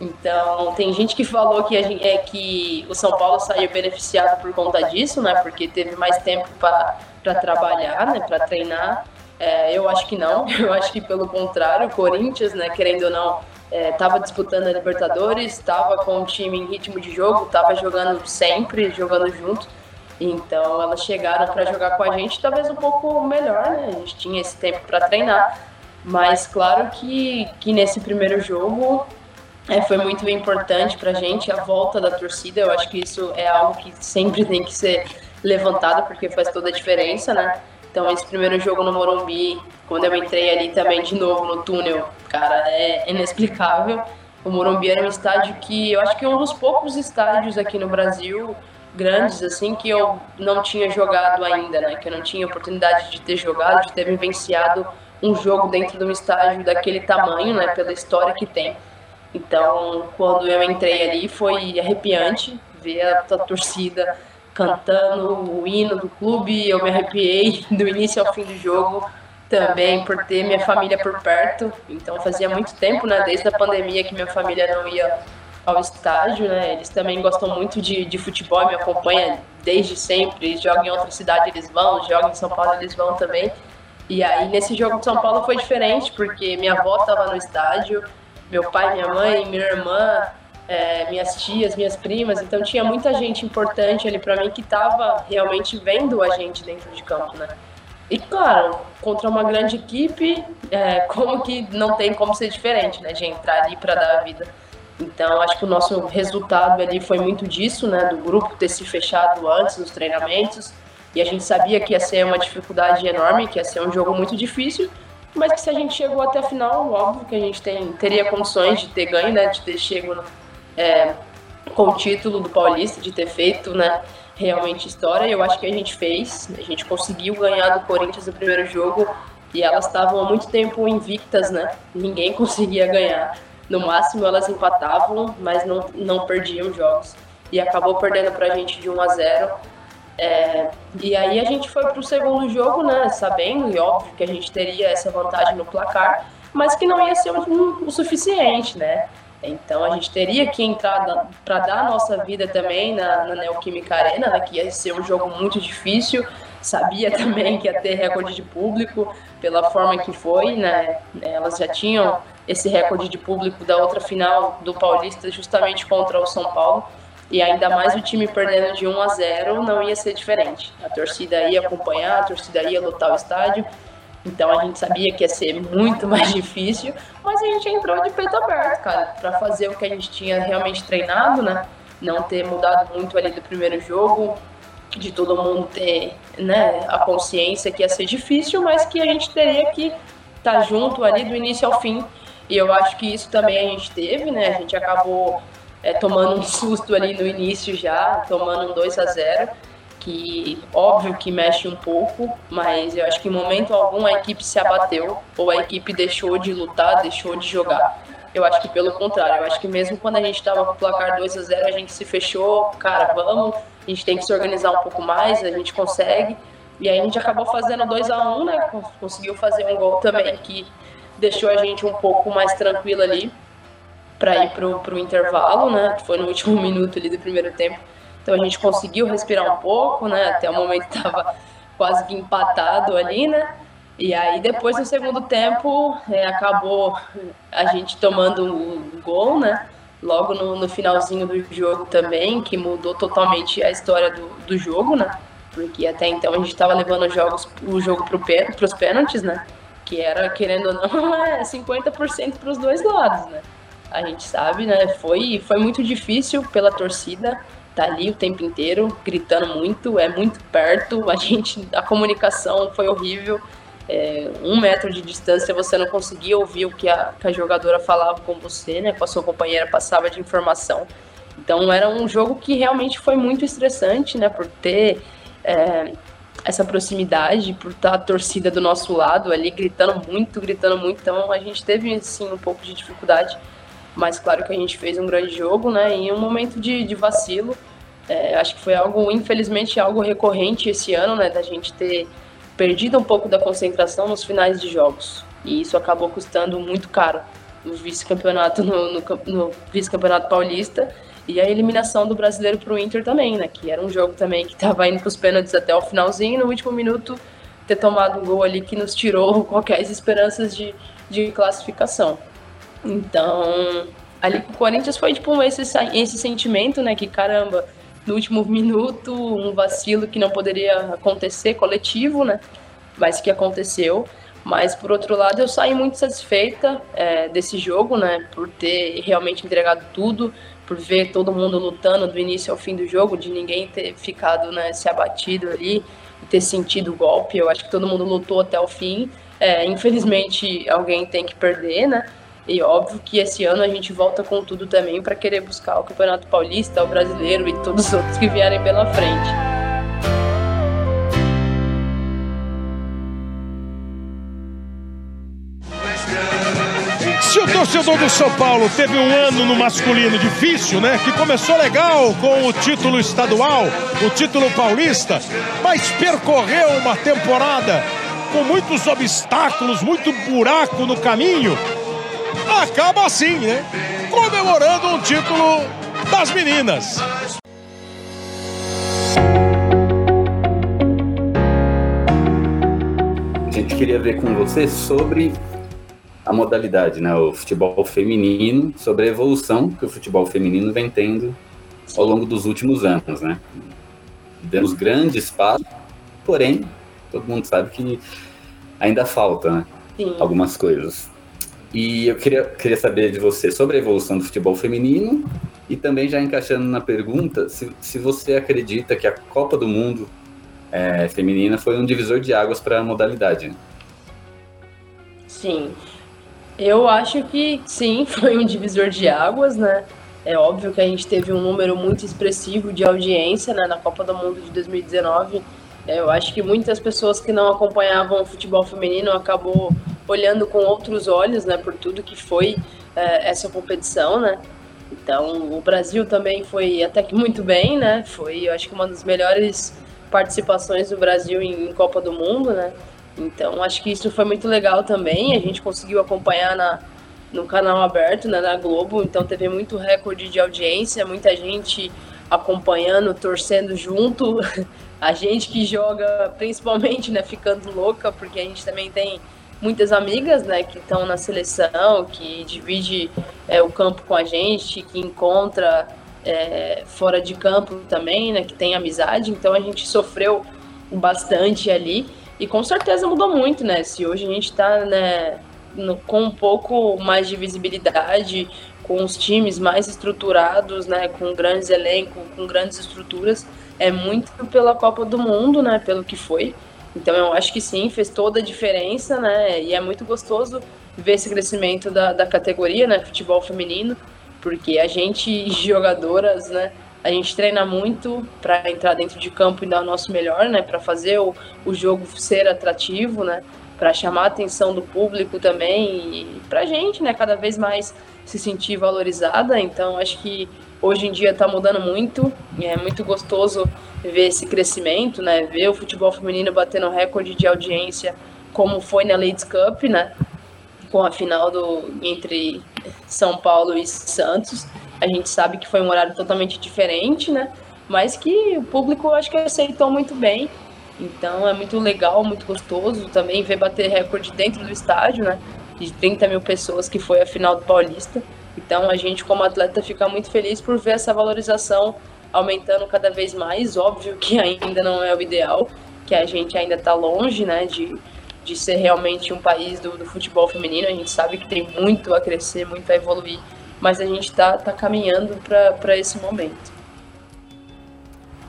Então, tem gente que falou que, gente, é, que o São Paulo saiu beneficiado por conta disso, né, porque teve mais tempo para trabalhar, né, para treinar. É, eu acho que não, eu acho que pelo contrário, o Corinthians, né, querendo ou não, estava é, disputando a Libertadores, estava com o time em ritmo de jogo, estava jogando sempre, jogando junto. Então elas chegaram para jogar com a gente, talvez um pouco melhor, né? A gente tinha esse tempo para treinar, mas claro que, que nesse primeiro jogo é, foi muito importante para a gente a volta da torcida. Eu acho que isso é algo que sempre tem que ser levantado porque faz toda a diferença, né? Então esse primeiro jogo no Morumbi, quando eu entrei ali também de novo no túnel, cara, é inexplicável. O Morumbi era um estádio que eu acho que é um dos poucos estádios aqui no Brasil grandes assim que eu não tinha jogado ainda, né? Que eu não tinha oportunidade de ter jogado, de ter vivenciado um jogo dentro de um estádio daquele tamanho, né? Pela história que tem. Então, quando eu entrei ali, foi arrepiante ver a, a torcida cantando o hino do clube. Eu me arrepiei do início ao fim do jogo também por ter minha família por perto. Então, fazia muito tempo, né? Desde a pandemia que minha família não ia ao estádio, né? Eles também gostam muito de, de futebol, me acompanham desde sempre. Jogam em outra cidade, eles vão, jogam em São Paulo, eles vão também. E aí, nesse jogo de São Paulo foi diferente, porque minha avó estava no estádio, meu pai, minha mãe, minha irmã, é, minhas tias, minhas primas. Então, tinha muita gente importante ali para mim que estava realmente vendo a gente dentro de campo, né? E claro, contra uma grande equipe, é, como que não tem como ser diferente, né? De entrar ali para dar a vida. Então, acho que o nosso resultado ali foi muito disso, né? Do grupo ter se fechado antes dos treinamentos. E a gente sabia que ia ser uma dificuldade enorme, que ia ser um jogo muito difícil. Mas que se a gente chegou até a final, óbvio que a gente tem, teria condições de ter ganho, né? De ter chegado é, com o título do Paulista, de ter feito, né? Realmente história. E eu acho que a gente fez. A gente conseguiu ganhar do Corinthians no primeiro jogo. E elas estavam há muito tempo invictas, né? Ninguém conseguia ganhar. No máximo elas empatavam, mas não, não perdiam jogos. E acabou perdendo pra gente de 1 a 0 é, e aí a gente foi pro segundo jogo, né? Sabendo, e óbvio, que a gente teria essa vantagem no placar, mas que não ia ser o, o suficiente, né? Então a gente teria que entrar para dar a nossa vida também na, na Neoquímica Arena, né, que ia ser um jogo muito difícil. Sabia também que ia ter recorde de público pela forma que foi, né? Elas já tinham esse recorde de público da outra final do Paulista justamente contra o São Paulo. E ainda mais o time perdendo de 1 a 0 não ia ser diferente. A torcida ia acompanhar, a torcida ia lotar o estádio. Então a gente sabia que ia ser muito mais difícil, mas a gente entrou de peito aberto, cara, para fazer o que a gente tinha realmente treinado, né? Não ter mudado muito ali do primeiro jogo, de todo mundo ter né, a consciência que ia ser difícil, mas que a gente teria que estar tá junto ali do início ao fim e eu acho que isso também a gente teve, né? A gente acabou é, tomando um susto ali no início já, tomando um 2 a 0 que óbvio que mexe um pouco, mas eu acho que em momento algum a equipe se abateu ou a equipe deixou de lutar, deixou de jogar. Eu acho que pelo contrário, eu acho que mesmo quando a gente estava com o placar 2 a 0 a gente se fechou, cara, vamos, a gente tem que se organizar um pouco mais, a gente consegue. E aí a gente acabou fazendo 2 a 1 né? Conseguiu fazer um gol também que deixou a gente um pouco mais tranquilo ali para ir pro, pro intervalo, né? Foi no último minuto ali do primeiro tempo. Então a gente conseguiu respirar um pouco, né? Até o momento estava quase que empatado ali, né? E aí depois no segundo tempo é, acabou a gente tomando um gol, né? Logo no, no, finalzinho do jogo também, que mudou totalmente a história do, do jogo, né? Porque até então a gente estava levando jogos, o jogo para os pênaltis, né? que era, querendo ou não, é 50% para os dois lados, né? A gente sabe, né? Foi, foi muito difícil pela torcida tá ali o tempo inteiro, gritando muito, é muito perto, a gente, a comunicação foi horrível, é, um metro de distância você não conseguia ouvir o que a, que a jogadora falava com você, né? Com a sua companheira passava de informação. Então era um jogo que realmente foi muito estressante, né? Por ter é, essa proximidade, por estar a torcida do nosso lado ali, gritando muito, gritando muito. Então a gente teve, sim, um pouco de dificuldade. Mas claro que a gente fez um grande jogo, né? Em um momento de, de vacilo. É, acho que foi algo, infelizmente, algo recorrente esse ano, né? Da gente ter perdido um pouco da concentração nos finais de jogos. E isso acabou custando muito caro no vice-campeonato no, no, no vice-campeonato paulista e a eliminação do brasileiro para o Inter também, né? Que era um jogo também que estava indo para os pênaltis até o finalzinho, no último minuto ter tomado um gol ali que nos tirou qualquer esperanças de, de classificação. Então, ali com o Corinthians foi tipo esse, esse sentimento, né? Que caramba, no último minuto, um vacilo que não poderia acontecer, coletivo, né? Mas que aconteceu. Mas por outro lado, eu saí muito satisfeita é, desse jogo, né? Por ter realmente entregado tudo, por ver todo mundo lutando do início ao fim do jogo, de ninguém ter ficado, né, se abatido ali, ter sentido o golpe. Eu acho que todo mundo lutou até o fim. É, infelizmente, alguém tem que perder, né? E óbvio que esse ano a gente volta com tudo também para querer buscar o Campeonato Paulista, o Brasileiro e todos os outros que vierem pela frente. Se o torcedor do São Paulo teve um ano no masculino difícil, né? Que começou legal com o título estadual, o título paulista, mas percorreu uma temporada com muitos obstáculos, muito buraco no caminho, acaba assim, né? Comemorando um título das meninas. A gente queria ver com você sobre a modalidade, né? O futebol feminino, sobre a evolução que o futebol feminino vem tendo ao longo dos últimos anos, né? Demos grandes passos, porém, todo mundo sabe que ainda falta, né? Sim. Algumas coisas. E eu queria, queria saber de você sobre a evolução do futebol feminino e também já encaixando na pergunta, se, se você acredita que a Copa do Mundo é, feminina foi um divisor de águas para a modalidade. Né? Sim, eu acho que sim, foi um divisor de águas, né? É óbvio que a gente teve um número muito expressivo de audiência né, na Copa do Mundo de 2019. É, eu acho que muitas pessoas que não acompanhavam o futebol feminino acabou olhando com outros olhos, né, por tudo que foi é, essa competição, né? Então, o Brasil também foi até que muito bem, né? Foi, eu acho que uma das melhores participações do Brasil em, em Copa do Mundo, né? Então, acho que isso foi muito legal também. A gente conseguiu acompanhar na, no canal aberto, né, na Globo. Então, teve muito recorde de audiência, muita gente acompanhando, torcendo junto. A gente que joga, principalmente, né, ficando louca, porque a gente também tem muitas amigas, né, que estão na seleção, que divide é, o campo com a gente, que encontra é, fora de campo também, né, que tem amizade. Então a gente sofreu bastante ali e com certeza mudou muito, né? Se hoje a gente está né, no, com um pouco mais de visibilidade, com os times mais estruturados, né, com grandes elencos, com grandes estruturas, é muito pela Copa do Mundo, né, pelo que foi. Então eu acho que sim, fez toda a diferença, né? E é muito gostoso ver esse crescimento da, da categoria, né? Futebol feminino, porque a gente, jogadoras, né? A gente treina muito para entrar dentro de campo e dar o nosso melhor, né? Para fazer o, o jogo ser atrativo, né? Para chamar a atenção do público também e para a gente, né? Cada vez mais se sentir valorizada. Então acho que hoje em dia está mudando muito. É muito gostoso ver esse crescimento, né? Ver o futebol feminino batendo recorde de audiência, como foi na Ladies Cup, né? Com a final do entre São Paulo e Santos. A gente sabe que foi um horário totalmente diferente, né? Mas que o público acho que aceitou muito bem. Então é muito legal, muito gostoso também ver bater recorde dentro do estádio, né? De 30 mil pessoas que foi a final do Paulista. Então a gente como atleta fica muito feliz por ver essa valorização aumentando cada vez mais. Óbvio que ainda não é o ideal, que a gente ainda está longe, né, de, de ser realmente um país do, do, futebol feminino. A gente sabe que tem muito a crescer, muito a evoluir, mas a gente está tá caminhando para esse momento.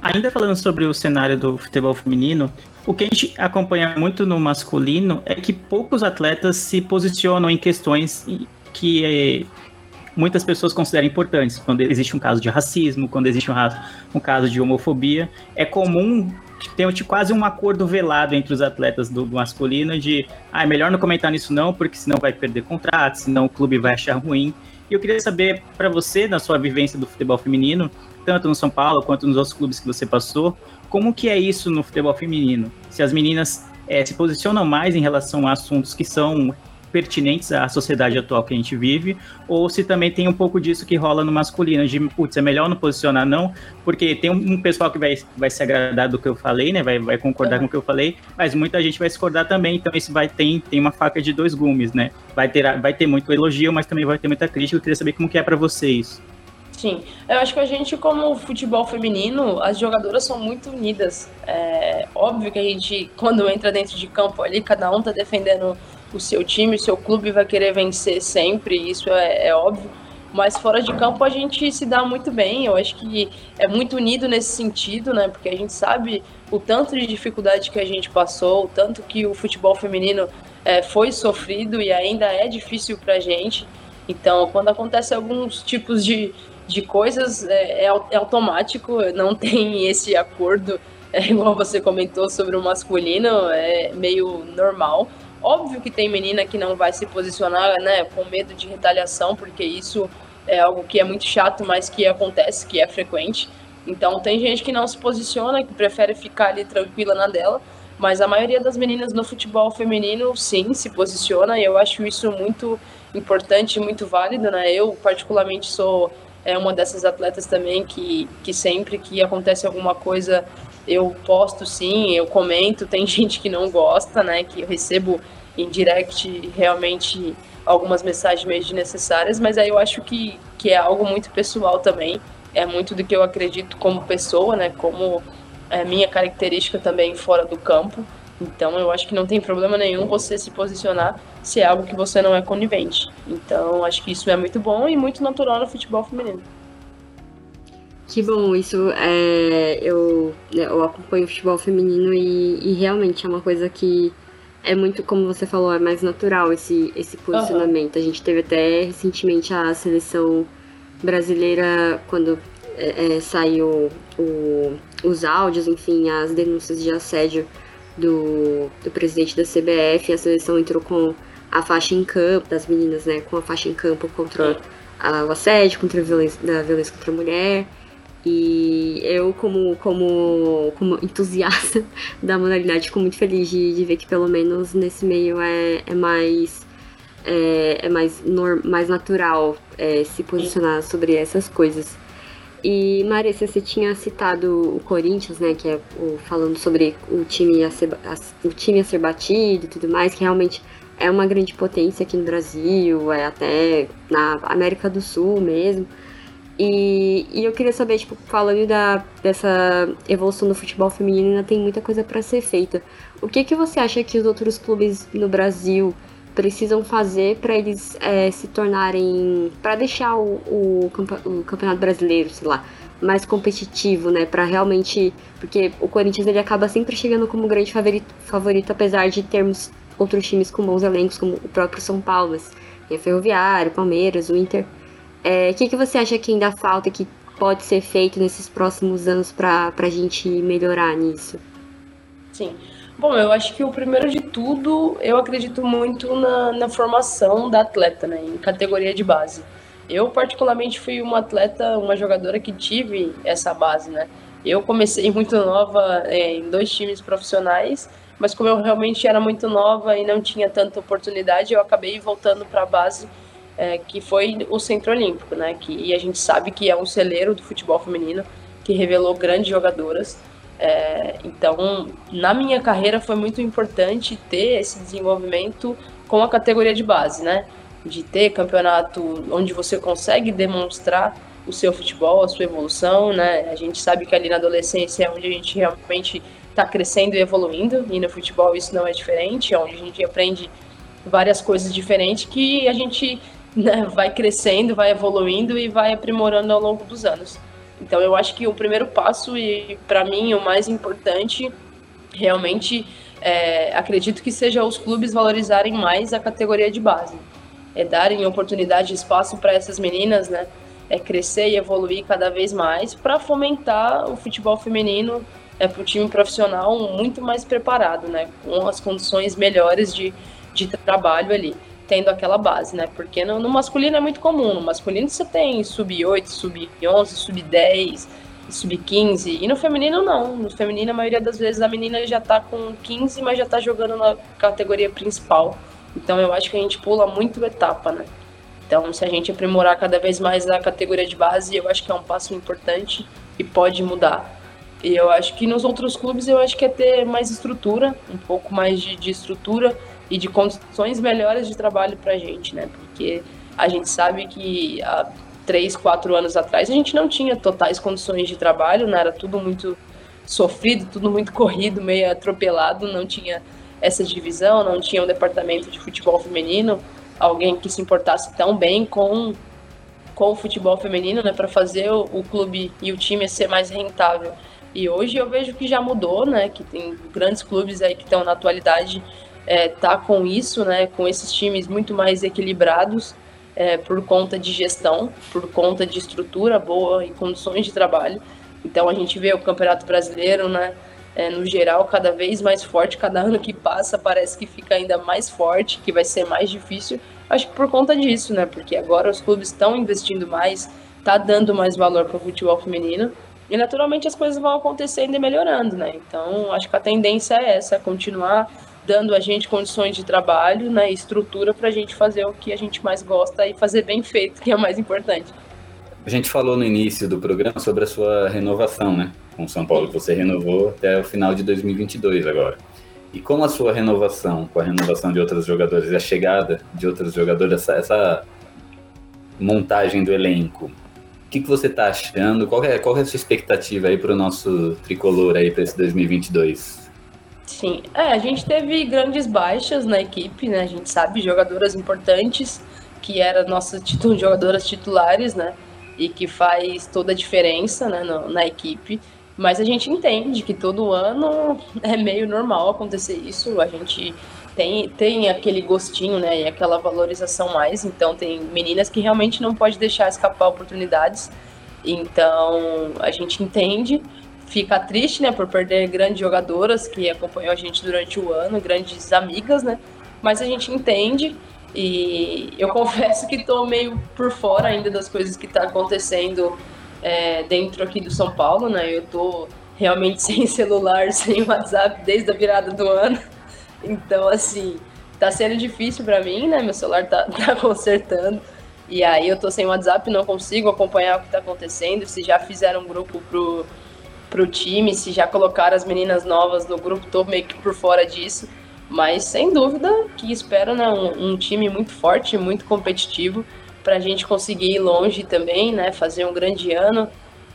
Ainda falando sobre o cenário do futebol feminino, o que a gente acompanha muito no masculino é que poucos atletas se posicionam em questões que muitas pessoas consideram importantes. Quando existe um caso de racismo, quando existe um, um caso de homofobia, é comum tem quase um acordo velado entre os atletas do, do masculino de ah, é melhor não comentar nisso não, porque senão vai perder contrato, senão o clube vai achar ruim. E eu queria saber para você, na sua vivência do futebol feminino, tanto no São Paulo quanto nos outros clubes que você passou, como que é isso no futebol feminino? Se as meninas é, se posicionam mais em relação a assuntos que são pertinentes à sociedade atual que a gente vive, ou se também tem um pouco disso que rola no masculino, de, putz, é melhor não posicionar não, porque tem um, pessoal que vai, vai se agradar do que eu falei, né, vai, vai concordar com o que eu falei, mas muita gente vai discordar também, então isso vai ter, tem uma faca de dois gumes, né, vai ter, vai ter muito elogio, mas também vai ter muita crítica, eu queria saber como que é para vocês. Sim, eu acho que a gente, como futebol feminino, as jogadoras são muito unidas. É óbvio que a gente, quando entra dentro de campo ali, cada um tá defendendo o seu time, o seu clube vai querer vencer sempre, isso é, é óbvio. Mas fora de campo a gente se dá muito bem. Eu acho que é muito unido nesse sentido, né? Porque a gente sabe o tanto de dificuldade que a gente passou, o tanto que o futebol feminino é, foi sofrido e ainda é difícil pra gente. Então, quando acontece alguns tipos de, de coisas, é, é, é automático, não tem esse acordo, é, igual você comentou sobre o masculino, é meio normal. Óbvio que tem menina que não vai se posicionar, né, com medo de retaliação, porque isso é algo que é muito chato, mas que acontece, que é frequente. Então tem gente que não se posiciona, que prefere ficar ali tranquila na dela, mas a maioria das meninas no futebol feminino sim se posiciona e eu acho isso muito importante, muito válido, né? Eu particularmente sou é uma dessas atletas também que, que sempre que acontece alguma coisa eu posto sim, eu comento, tem gente que não gosta, né, que eu recebo em direct realmente algumas mensagens meio desnecessárias, mas aí eu acho que, que é algo muito pessoal também, é muito do que eu acredito como pessoa, né, como é minha característica também fora do campo, então eu acho que não tem problema nenhum você se posicionar se é algo que você não é conivente. Então acho que isso é muito bom e muito natural no futebol feminino. Que bom, isso é. Eu, eu acompanho o futebol feminino e, e realmente é uma coisa que é muito, como você falou, é mais natural esse, esse posicionamento. Uhum. A gente teve até recentemente a seleção brasileira, quando é, é, saiu o, os áudios, enfim, as denúncias de assédio do, do presidente da CBF, a seleção entrou com a faixa em campo, das meninas, né, com a faixa em campo contra a, o assédio, contra a violência, da violência contra a mulher. E eu, como, como, como entusiasta da modalidade, fico muito feliz de, de ver que pelo menos nesse meio é, é mais. É, é mais, norm, mais natural é, se posicionar sobre essas coisas. E Marissa, você tinha citado o Corinthians, né, que é o, falando sobre o time, a ser, a, o time a ser batido e tudo mais, que realmente é uma grande potência aqui no Brasil, é até na América do Sul mesmo. E, e eu queria saber, tipo, falando da, dessa evolução do futebol feminino, ainda tem muita coisa para ser feita. O que, que você acha que os outros clubes no Brasil precisam fazer para eles é, se tornarem. para deixar o, o, o, Campeonato Brasileiro, sei lá, mais competitivo, né? Para realmente. Porque o Corinthians ele acaba sempre chegando como grande favorito, favorito, apesar de termos outros times com bons elencos, como o próprio São Paulo, tem a Ferroviário, Palmeiras, o Inter. É, o que, que você acha que ainda falta que pode ser feito nesses próximos anos para a gente melhorar nisso? Sim. Bom, eu acho que o primeiro de tudo, eu acredito muito na, na formação da atleta, né, em categoria de base. Eu, particularmente, fui uma atleta, uma jogadora que tive essa base, né? Eu comecei muito nova é, em dois times profissionais, mas como eu realmente era muito nova e não tinha tanta oportunidade, eu acabei voltando para a base é, que foi o Centro Olímpico, né? Que, e a gente sabe que é um celeiro do futebol feminino, que revelou grandes jogadoras. É, então, na minha carreira foi muito importante ter esse desenvolvimento com a categoria de base, né? De ter campeonato onde você consegue demonstrar o seu futebol, a sua evolução, né? A gente sabe que ali na adolescência é onde a gente realmente está crescendo e evoluindo, e no futebol isso não é diferente, é onde a gente aprende várias coisas diferentes que a gente né, vai crescendo, vai evoluindo e vai aprimorando ao longo dos anos. Então eu acho que o primeiro passo e para mim o mais importante realmente é, acredito que seja os clubes valorizarem mais a categoria de base, é darem oportunidade e espaço para essas meninas, né, é crescer e evoluir cada vez mais para fomentar o futebol feminino é, para o time profissional muito mais preparado, né? Com as condições melhores de, de trabalho ali, tendo aquela base, né? Porque no, no masculino é muito comum. No masculino você tem sub-8, sub-11, sub-10, sub-15. E no feminino não. No feminino, a maioria das vezes a menina já tá com 15, mas já tá jogando na categoria principal. Então eu acho que a gente pula muito etapa, né? Então, se a gente aprimorar cada vez mais a categoria de base, eu acho que é um passo importante e pode mudar. E eu acho que nos outros clubes eu acho que é ter mais estrutura, um pouco mais de, de estrutura e de condições melhores de trabalho para a gente, né? Porque a gente sabe que há três, quatro anos atrás a gente não tinha totais condições de trabalho, né? Era tudo muito sofrido, tudo muito corrido, meio atropelado, não tinha essa divisão, não tinha um departamento de futebol feminino, alguém que se importasse tão bem com com o futebol feminino, né, para fazer o, o clube e o time ser mais rentável. E hoje eu vejo que já mudou, né? Que tem grandes clubes aí que estão na atualidade é, tá com isso, né? Com esses times muito mais equilibrados é, por conta de gestão, por conta de estrutura boa e condições de trabalho. Então a gente vê o Campeonato Brasileiro, né? É, no geral, cada vez mais forte. Cada ano que passa parece que fica ainda mais forte, que vai ser mais difícil. Acho que por conta disso, né? Porque agora os clubes estão investindo mais, tá dando mais valor para o futebol feminino e naturalmente as coisas vão acontecendo e melhorando, né? Então, acho que a tendência é essa, é continuar dando a gente condições de trabalho, né, estrutura para a gente fazer o que a gente mais gosta e fazer bem feito, que é o mais importante. A gente falou no início do programa sobre a sua renovação, né, com São Paulo. Você renovou até o final de 2022 agora. E como a sua renovação, com a renovação de outros jogadores e a chegada de outros jogadores, essa, essa montagem do elenco, que, que você está achando? Qual é, qual é a sua expectativa aí para o nosso tricolor aí para esse 2022? Sim, é, a gente teve grandes baixas na equipe, né? A gente sabe, jogadoras importantes, que eram nossas titu jogadoras titulares, né? E que faz toda a diferença né, no, na equipe. Mas a gente entende que todo ano é meio normal acontecer isso. A gente tem, tem aquele gostinho, né, e aquela valorização mais. Então, tem meninas que realmente não pode deixar escapar oportunidades. Então, a gente entende, fica triste, né, por perder grandes jogadoras que acompanhou a gente durante o ano, grandes amigas, né, mas a gente entende. E eu confesso que estou meio por fora ainda das coisas que tá acontecendo é, dentro aqui do São Paulo, né? Eu tô realmente sem celular, sem WhatsApp desde a virada do ano. Então, assim, tá sendo difícil para mim, né? Meu celular tá, tá consertando. E aí eu tô sem WhatsApp, não consigo acompanhar o que tá acontecendo. Se já fizeram um grupo pro, pro time, se já colocaram as meninas novas no grupo, tô meio que por fora disso. Mas sem dúvida que espero né, um, um time muito forte, muito competitivo, para a gente conseguir ir longe também, né? Fazer um grande ano,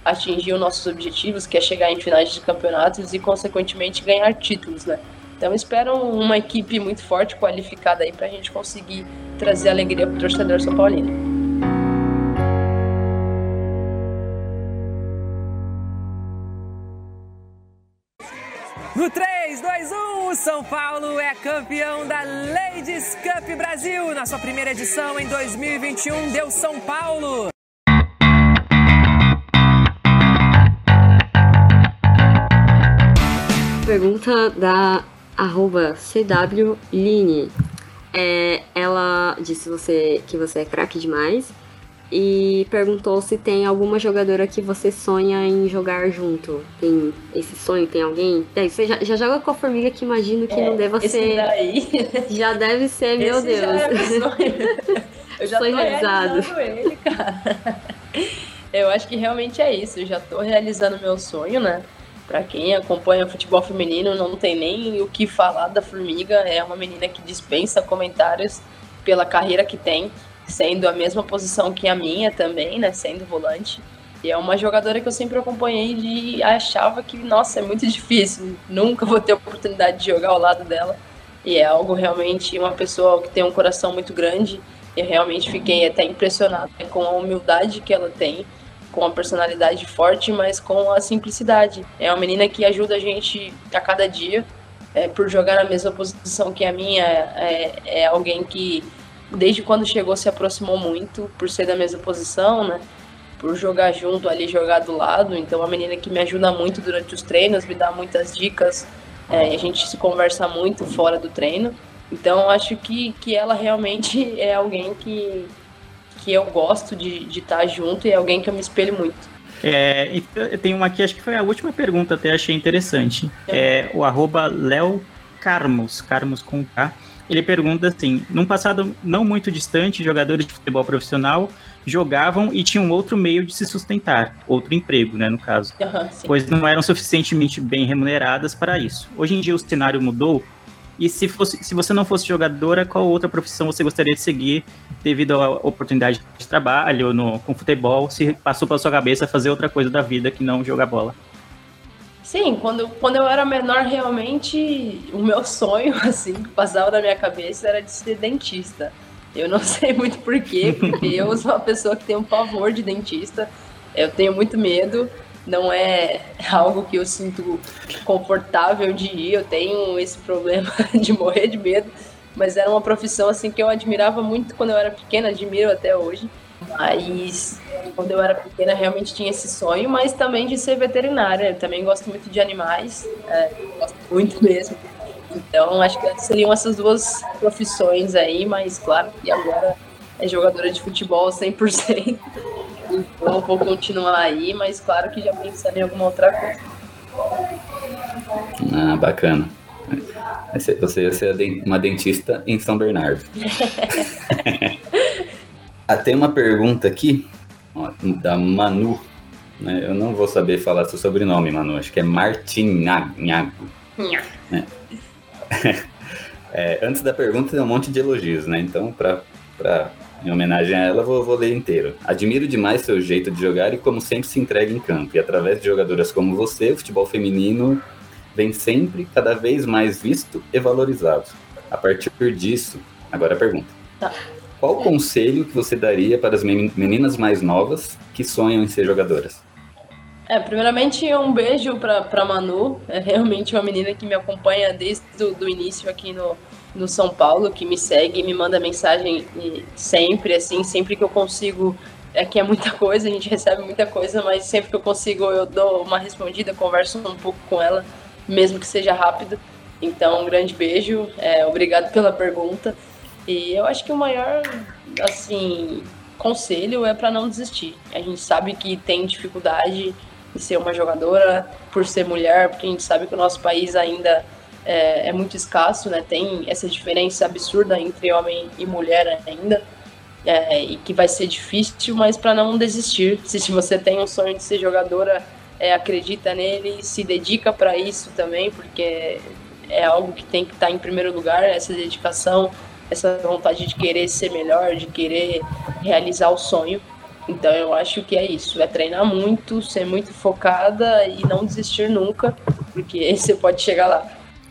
atingir os nossos objetivos, que é chegar em finais de campeonatos e, consequentemente, ganhar títulos, né? Então espero uma equipe muito forte, qualificada aí para a gente conseguir trazer alegria para o torcedor São Paulino. No 3, 2, 1, o São Paulo é campeão da Ladies Cup Brasil. Na sua primeira edição em 2021, deu São Paulo. Pergunta da arroba CWLine. É, ela disse você, que você é craque demais e perguntou se tem alguma jogadora que você sonha em jogar junto. Tem esse sonho? Tem alguém? É, você já, já, joga com a formiga que imagino que é, não deva ser. Daí. Já deve ser, meu esse Deus. Já é sonho. Eu já sonho tô realizado. ele, cara. Eu acho que realmente é isso. Eu já tô realizando meu sonho, né? Para quem acompanha o futebol feminino, não tem nem o que falar da Formiga. É uma menina que dispensa comentários pela carreira que tem, sendo a mesma posição que a minha também, né? Sendo volante. E é uma jogadora que eu sempre acompanhei e achava que, nossa, é muito difícil, nunca vou ter oportunidade de jogar ao lado dela. E é algo realmente, uma pessoa que tem um coração muito grande. Eu realmente fiquei até impressionada com a humildade que ela tem com a personalidade forte, mas com a simplicidade. É uma menina que ajuda a gente a cada dia, é, por jogar na mesma posição que a minha, é, é, alguém que desde quando chegou se aproximou muito, por ser da mesma posição, né? por jogar junto ali, jogar do lado. Então, é uma menina que me ajuda muito durante os treinos, me dá muitas dicas. É, a gente se conversa muito fora do treino. Então, acho que, que ela realmente é alguém que, que eu gosto de, de estar junto e é alguém que eu me espelho muito. É, tem uma aqui, acho que foi a última pergunta, até achei interessante. É o arroba Léo Carmos, Carmos com K. Ele pergunta assim: num passado não muito distante, jogadores de futebol profissional jogavam e tinham outro meio de se sustentar, outro emprego, né, no caso, uhum, pois não eram suficientemente bem remuneradas para isso. Hoje em dia o cenário mudou. E se, fosse, se você não fosse jogadora, qual outra profissão você gostaria de seguir devido à oportunidade de trabalho no, com futebol? Se passou pela sua cabeça fazer outra coisa da vida que não jogar bola? Sim, quando, quando eu era menor, realmente o meu sonho, assim, que passava na minha cabeça era de ser dentista. Eu não sei muito porquê, porque eu sou uma pessoa que tem um pavor de dentista. Eu tenho muito medo, não é algo que eu sinto confortável de ir. Eu tenho esse problema de morrer de medo, mas era uma profissão assim que eu admirava muito quando eu era pequena, admiro até hoje. Mas quando eu era pequena realmente tinha esse sonho, mas também de ser veterinária. Eu também gosto muito de animais, é, gosto muito mesmo. Então acho que seriam essas duas profissões aí, mas claro que agora é jogadora de futebol 100%. Então vou continuar aí, mas claro que já pensando em alguma outra coisa. Ah, bacana. Você ia ser uma dentista em São Bernardo. ah, tem uma pergunta aqui ó, da Manu. Né? Eu não vou saber falar seu sobrenome, Manu. Acho que é Martinhago. É. é, antes da pergunta, tem um monte de elogios, né? Então, para em homenagem a ela, vou, vou ler inteiro. Admiro demais seu jeito de jogar e como sempre se entrega em campo. E através de jogadoras como você, o futebol feminino vem sempre cada vez mais visto e valorizado. A partir disso, agora a pergunta. Tá. Qual conselho que você daria para as meninas mais novas que sonham em ser jogadoras? É, primeiramente um beijo para Manu, é realmente uma menina que me acompanha desde o início aqui no, no São Paulo, que me segue, me manda mensagem sempre, assim, sempre que eu consigo, é que é muita coisa, a gente recebe muita coisa, mas sempre que eu consigo eu dou uma respondida, converso um pouco com ela, mesmo que seja rápido. Então, um grande beijo, é, obrigado pela pergunta. E eu acho que o maior, assim, conselho é para não desistir. A gente sabe que tem dificuldade em ser uma jogadora por ser mulher, porque a gente sabe que o nosso país ainda é, é, muito escasso, né? Tem essa diferença absurda entre homem e mulher ainda. É, e que vai ser difícil, mas para não desistir. Se, você tem um sonho de ser jogadora, é, acredita nele, se dedica para isso também, porque é algo que tem que estar tá em primeiro lugar, essa dedicação, essa vontade de querer ser melhor, de querer realizar o sonho. Então eu acho que é isso, é treinar muito, ser muito focada e não desistir nunca, porque você pode chegar lá.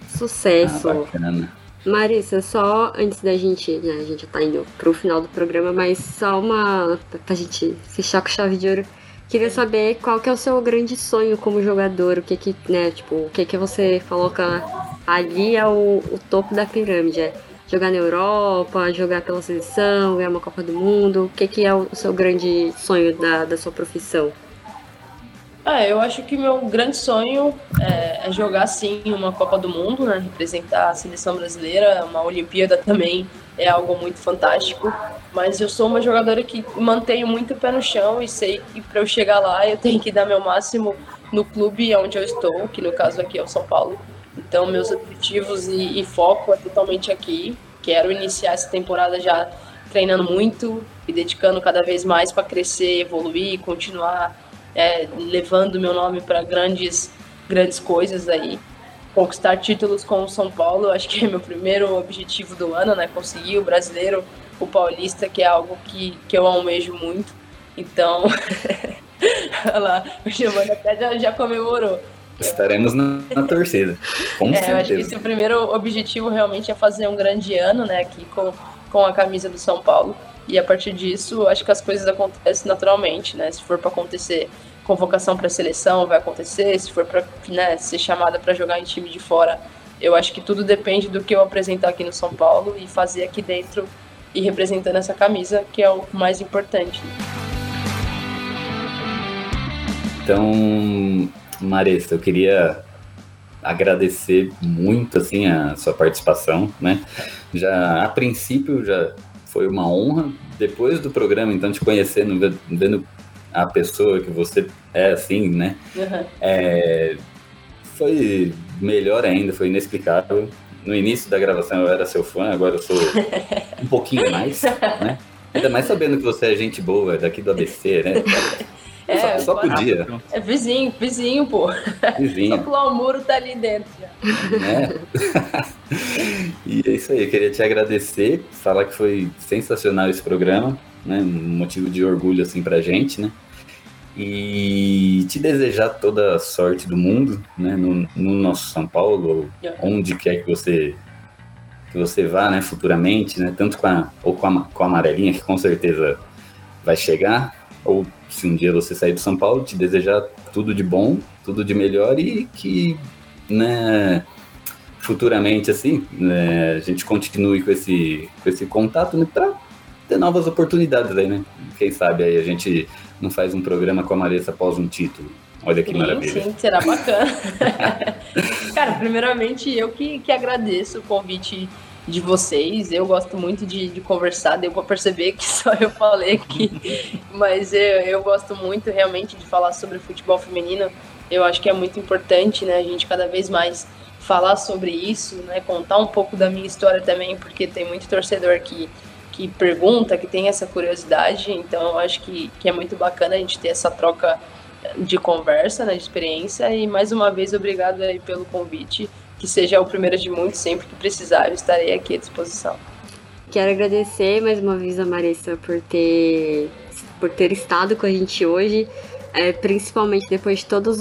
Sucesso. Ah, Marissa, só antes da gente, né, a gente já tá indo pro final do programa, mas só uma, pra gente fechar com chave de ouro, queria saber qual que é o seu grande sonho como jogador, o que que, né, tipo, o que que você coloca ali é o, o topo da pirâmide, é jogar na Europa, jogar pela seleção, ganhar uma Copa do Mundo, o que que é o seu grande sonho da, da sua profissão? Ah, eu acho que meu grande sonho é, é, jogar sim uma Copa do Mundo, né? Representar a seleção brasileira, uma Olimpíada também é algo muito fantástico. Mas eu sou uma jogadora que mantenho muito o pé no chão e sei que para eu chegar lá eu tenho que dar meu máximo no clube onde eu estou, que no caso aqui é o São Paulo. Então meus objetivos e, e foco é totalmente aqui. Quero iniciar essa temporada já treinando muito e dedicando cada vez mais para crescer, evoluir, continuar é, levando meu nome para grandes, grandes coisas aí. Conquistar títulos com o São Paulo, acho que é meu primeiro objetivo do ano, né? Conseguir o brasileiro, o paulista, que é algo que, que eu almejo muito. Então, olha lá, o Giovanni até já, já comemorou. Estaremos na, na torcida. Com é, certeza. Eu acho que esse é primeiro objetivo realmente é fazer um grande ano, né? Aqui com, com a camisa do São Paulo. E a partir disso, acho que as coisas acontecem naturalmente, né? Se for para acontecer convocação para seleção, vai acontecer. Se for para né, ser chamada para jogar em time de fora, eu acho que tudo depende do que eu apresentar aqui no São Paulo e fazer aqui dentro e representando essa camisa, que é o mais importante. Então, Maressa, eu queria agradecer muito assim a sua participação, né? Já a princípio já foi uma honra depois do programa, então te conhecendo, vendo a pessoa que você é assim, né? Uhum. É, foi melhor ainda, foi inexplicável. No início da gravação eu era seu fã, agora eu sou um pouquinho mais, né? Ainda mais sabendo que você é gente boa, daqui do ABC, né? É, só, só podia. É vizinho, vizinho, pô. Vizinho. Só pular o muro tá ali dentro já. Né? e é isso aí, eu queria te agradecer, falar que foi sensacional esse programa, né? Um motivo de orgulho assim pra gente, né? E te desejar toda a sorte do mundo, né? No, no nosso São Paulo, onde quer que você que você vá, né, futuramente, né, tanto com a, ou com a, com a amarelinha, que com certeza vai chegar, ou se um dia você sair do São Paulo, te desejar tudo de bom, tudo de melhor e que, né, futuramente, assim, né, a gente continue com esse, com esse contato, né, para ter novas oportunidades aí, né? Quem sabe aí a gente não faz um programa com a Marissa após um título. Olha que sim, maravilha. Sim, será bacana. Cara, primeiramente eu que, que agradeço o convite de vocês. Eu gosto muito de, de conversar, deu para perceber que só eu falei aqui, mas eu, eu gosto muito realmente de falar sobre futebol feminino. Eu acho que é muito importante, né, a gente cada vez mais falar sobre isso, né, contar um pouco da minha história também, porque tem muito torcedor que que pergunta, que tem essa curiosidade, então eu acho que, que é muito bacana a gente ter essa troca de conversa, né, de experiência, e mais uma vez obrigado aí pelo convite que seja o primeiro de muitos, sempre que precisar, eu estarei aqui à disposição. Quero agradecer mais uma vez a Marissa por ter, por ter estado com a gente hoje, é, principalmente depois de todas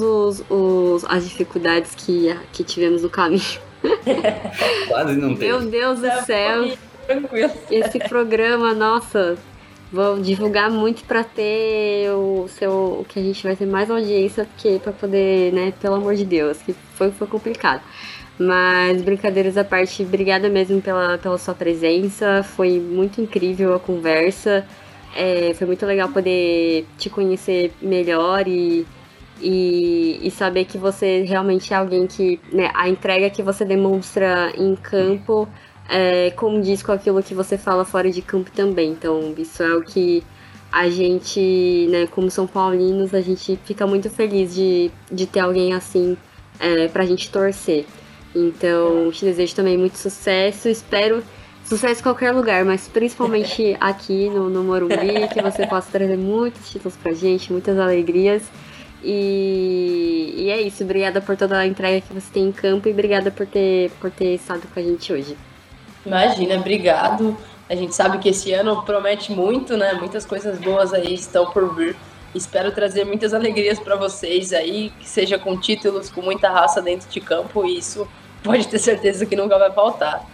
as dificuldades que, que tivemos no caminho. Quase não tem. Meu Deus do céu. Tranquilo. Esse programa, nossa, vou divulgar muito para ter o seu o que a gente vai ter mais audiência porque para poder né pelo amor de Deus que foi foi complicado mas brincadeiras à parte, obrigada mesmo pela, pela sua presença. Foi muito incrível a conversa. É, foi muito legal poder te conhecer melhor e, e, e, saber que você realmente é alguém que. Né, a entrega que você demonstra em campo é, diz com aquilo que você fala fora de campo também. Então, isso é o que a gente, né, como São Paulinos, a gente fica muito feliz de, de ter alguém assim é, pra gente torcer. Então, te desejo também muito sucesso. Espero sucesso em qualquer lugar, mas principalmente aqui no, no Morumbi, que você possa trazer muitos títulos pra gente, muitas alegrias. E, e é isso. Obrigada por toda a entrega que você tem em campo e obrigada por ter, por ter estado com a gente hoje. Imagina, obrigado. A gente sabe que esse ano promete muito, né? Muitas coisas boas aí estão por vir. Espero trazer muitas alegrias para vocês aí, que seja com títulos, com muita raça dentro de campo, e isso pode ter certeza que nunca vai faltar.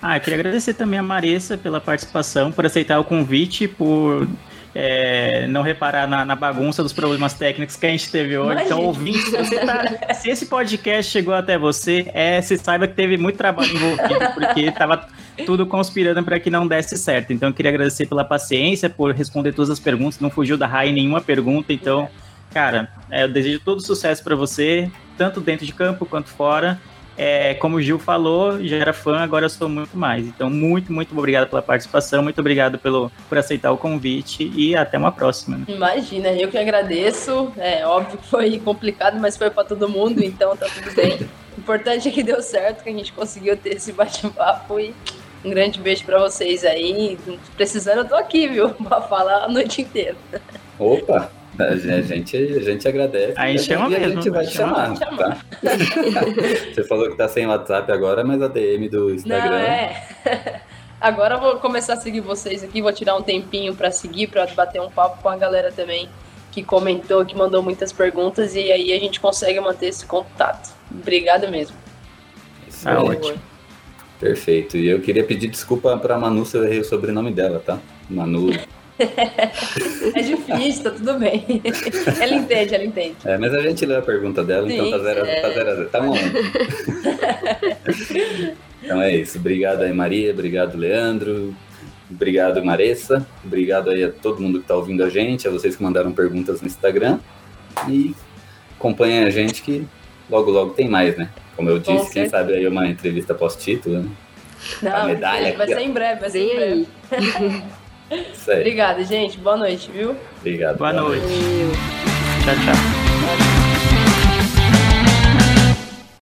Ah, eu queria agradecer também a Marissa pela participação, por aceitar o convite, por é, não reparar na, na, bagunça dos problemas técnicos que a gente teve hoje. Então, Imagina. Então, ouvinte, tá, se esse podcast chegou até você, é, se saiba que teve muito trabalho envolvido, porque estava tudo conspirando para que não desse certo. Então, eu queria agradecer pela paciência, por responder todas as perguntas, não fugiu da raia nenhuma pergunta. Então, cara, é, eu desejo todo sucesso para você, tanto dentro de campo quanto fora. É, como o Gil falou, já era fã, agora eu sou muito mais. Então, muito, muito obrigado pela participação, muito obrigado pelo, por aceitar o convite e até uma próxima. Né? Imagina, eu que agradeço. É óbvio que foi complicado, mas foi para todo mundo, então tá tudo bem. O importante é que deu certo, que a gente conseguiu ter esse bate-papo e um grande beijo para vocês aí. Precisando, eu tô aqui, viu? Pra falar a noite inteira. Opa! A gente, a gente agradece. Aí chama e a gente vai chamar, tá? Você falou que tá sem WhatsApp agora, mas a DM do Instagram. Não, é. Agora eu vou começar a seguir vocês aqui, vou tirar um tempinho para seguir, para bater um papo com a galera também que comentou, que mandou muitas perguntas e aí a gente consegue manter esse contato. Obrigada mesmo. Isso é ótimo. Perfeito. E eu queria pedir desculpa para Manu se eu errei o sobrenome dela, tá? Manu é difícil, tá tudo bem. Ela entende, ela entende. É, mas a gente lê a pergunta dela, então Sim, então tá zero, é... tá zero a zero. Tá bom. então é isso. Obrigado aí, Maria. Obrigado, Leandro. Obrigado, Maressa. Obrigado aí a todo mundo que tá ouvindo a gente, a vocês que mandaram perguntas no Instagram. e acompanhem a gente que logo logo tem mais, né? Como eu disse, quem sabe aí uma entrevista pós-título, né? Não, A medalha vai aqui, ser ó. em breve, vai ser em breve. aí. Isso aí. Obrigada, gente. Boa noite, viu? Obrigado. Boa noite. Valeu. Tchau, tchau.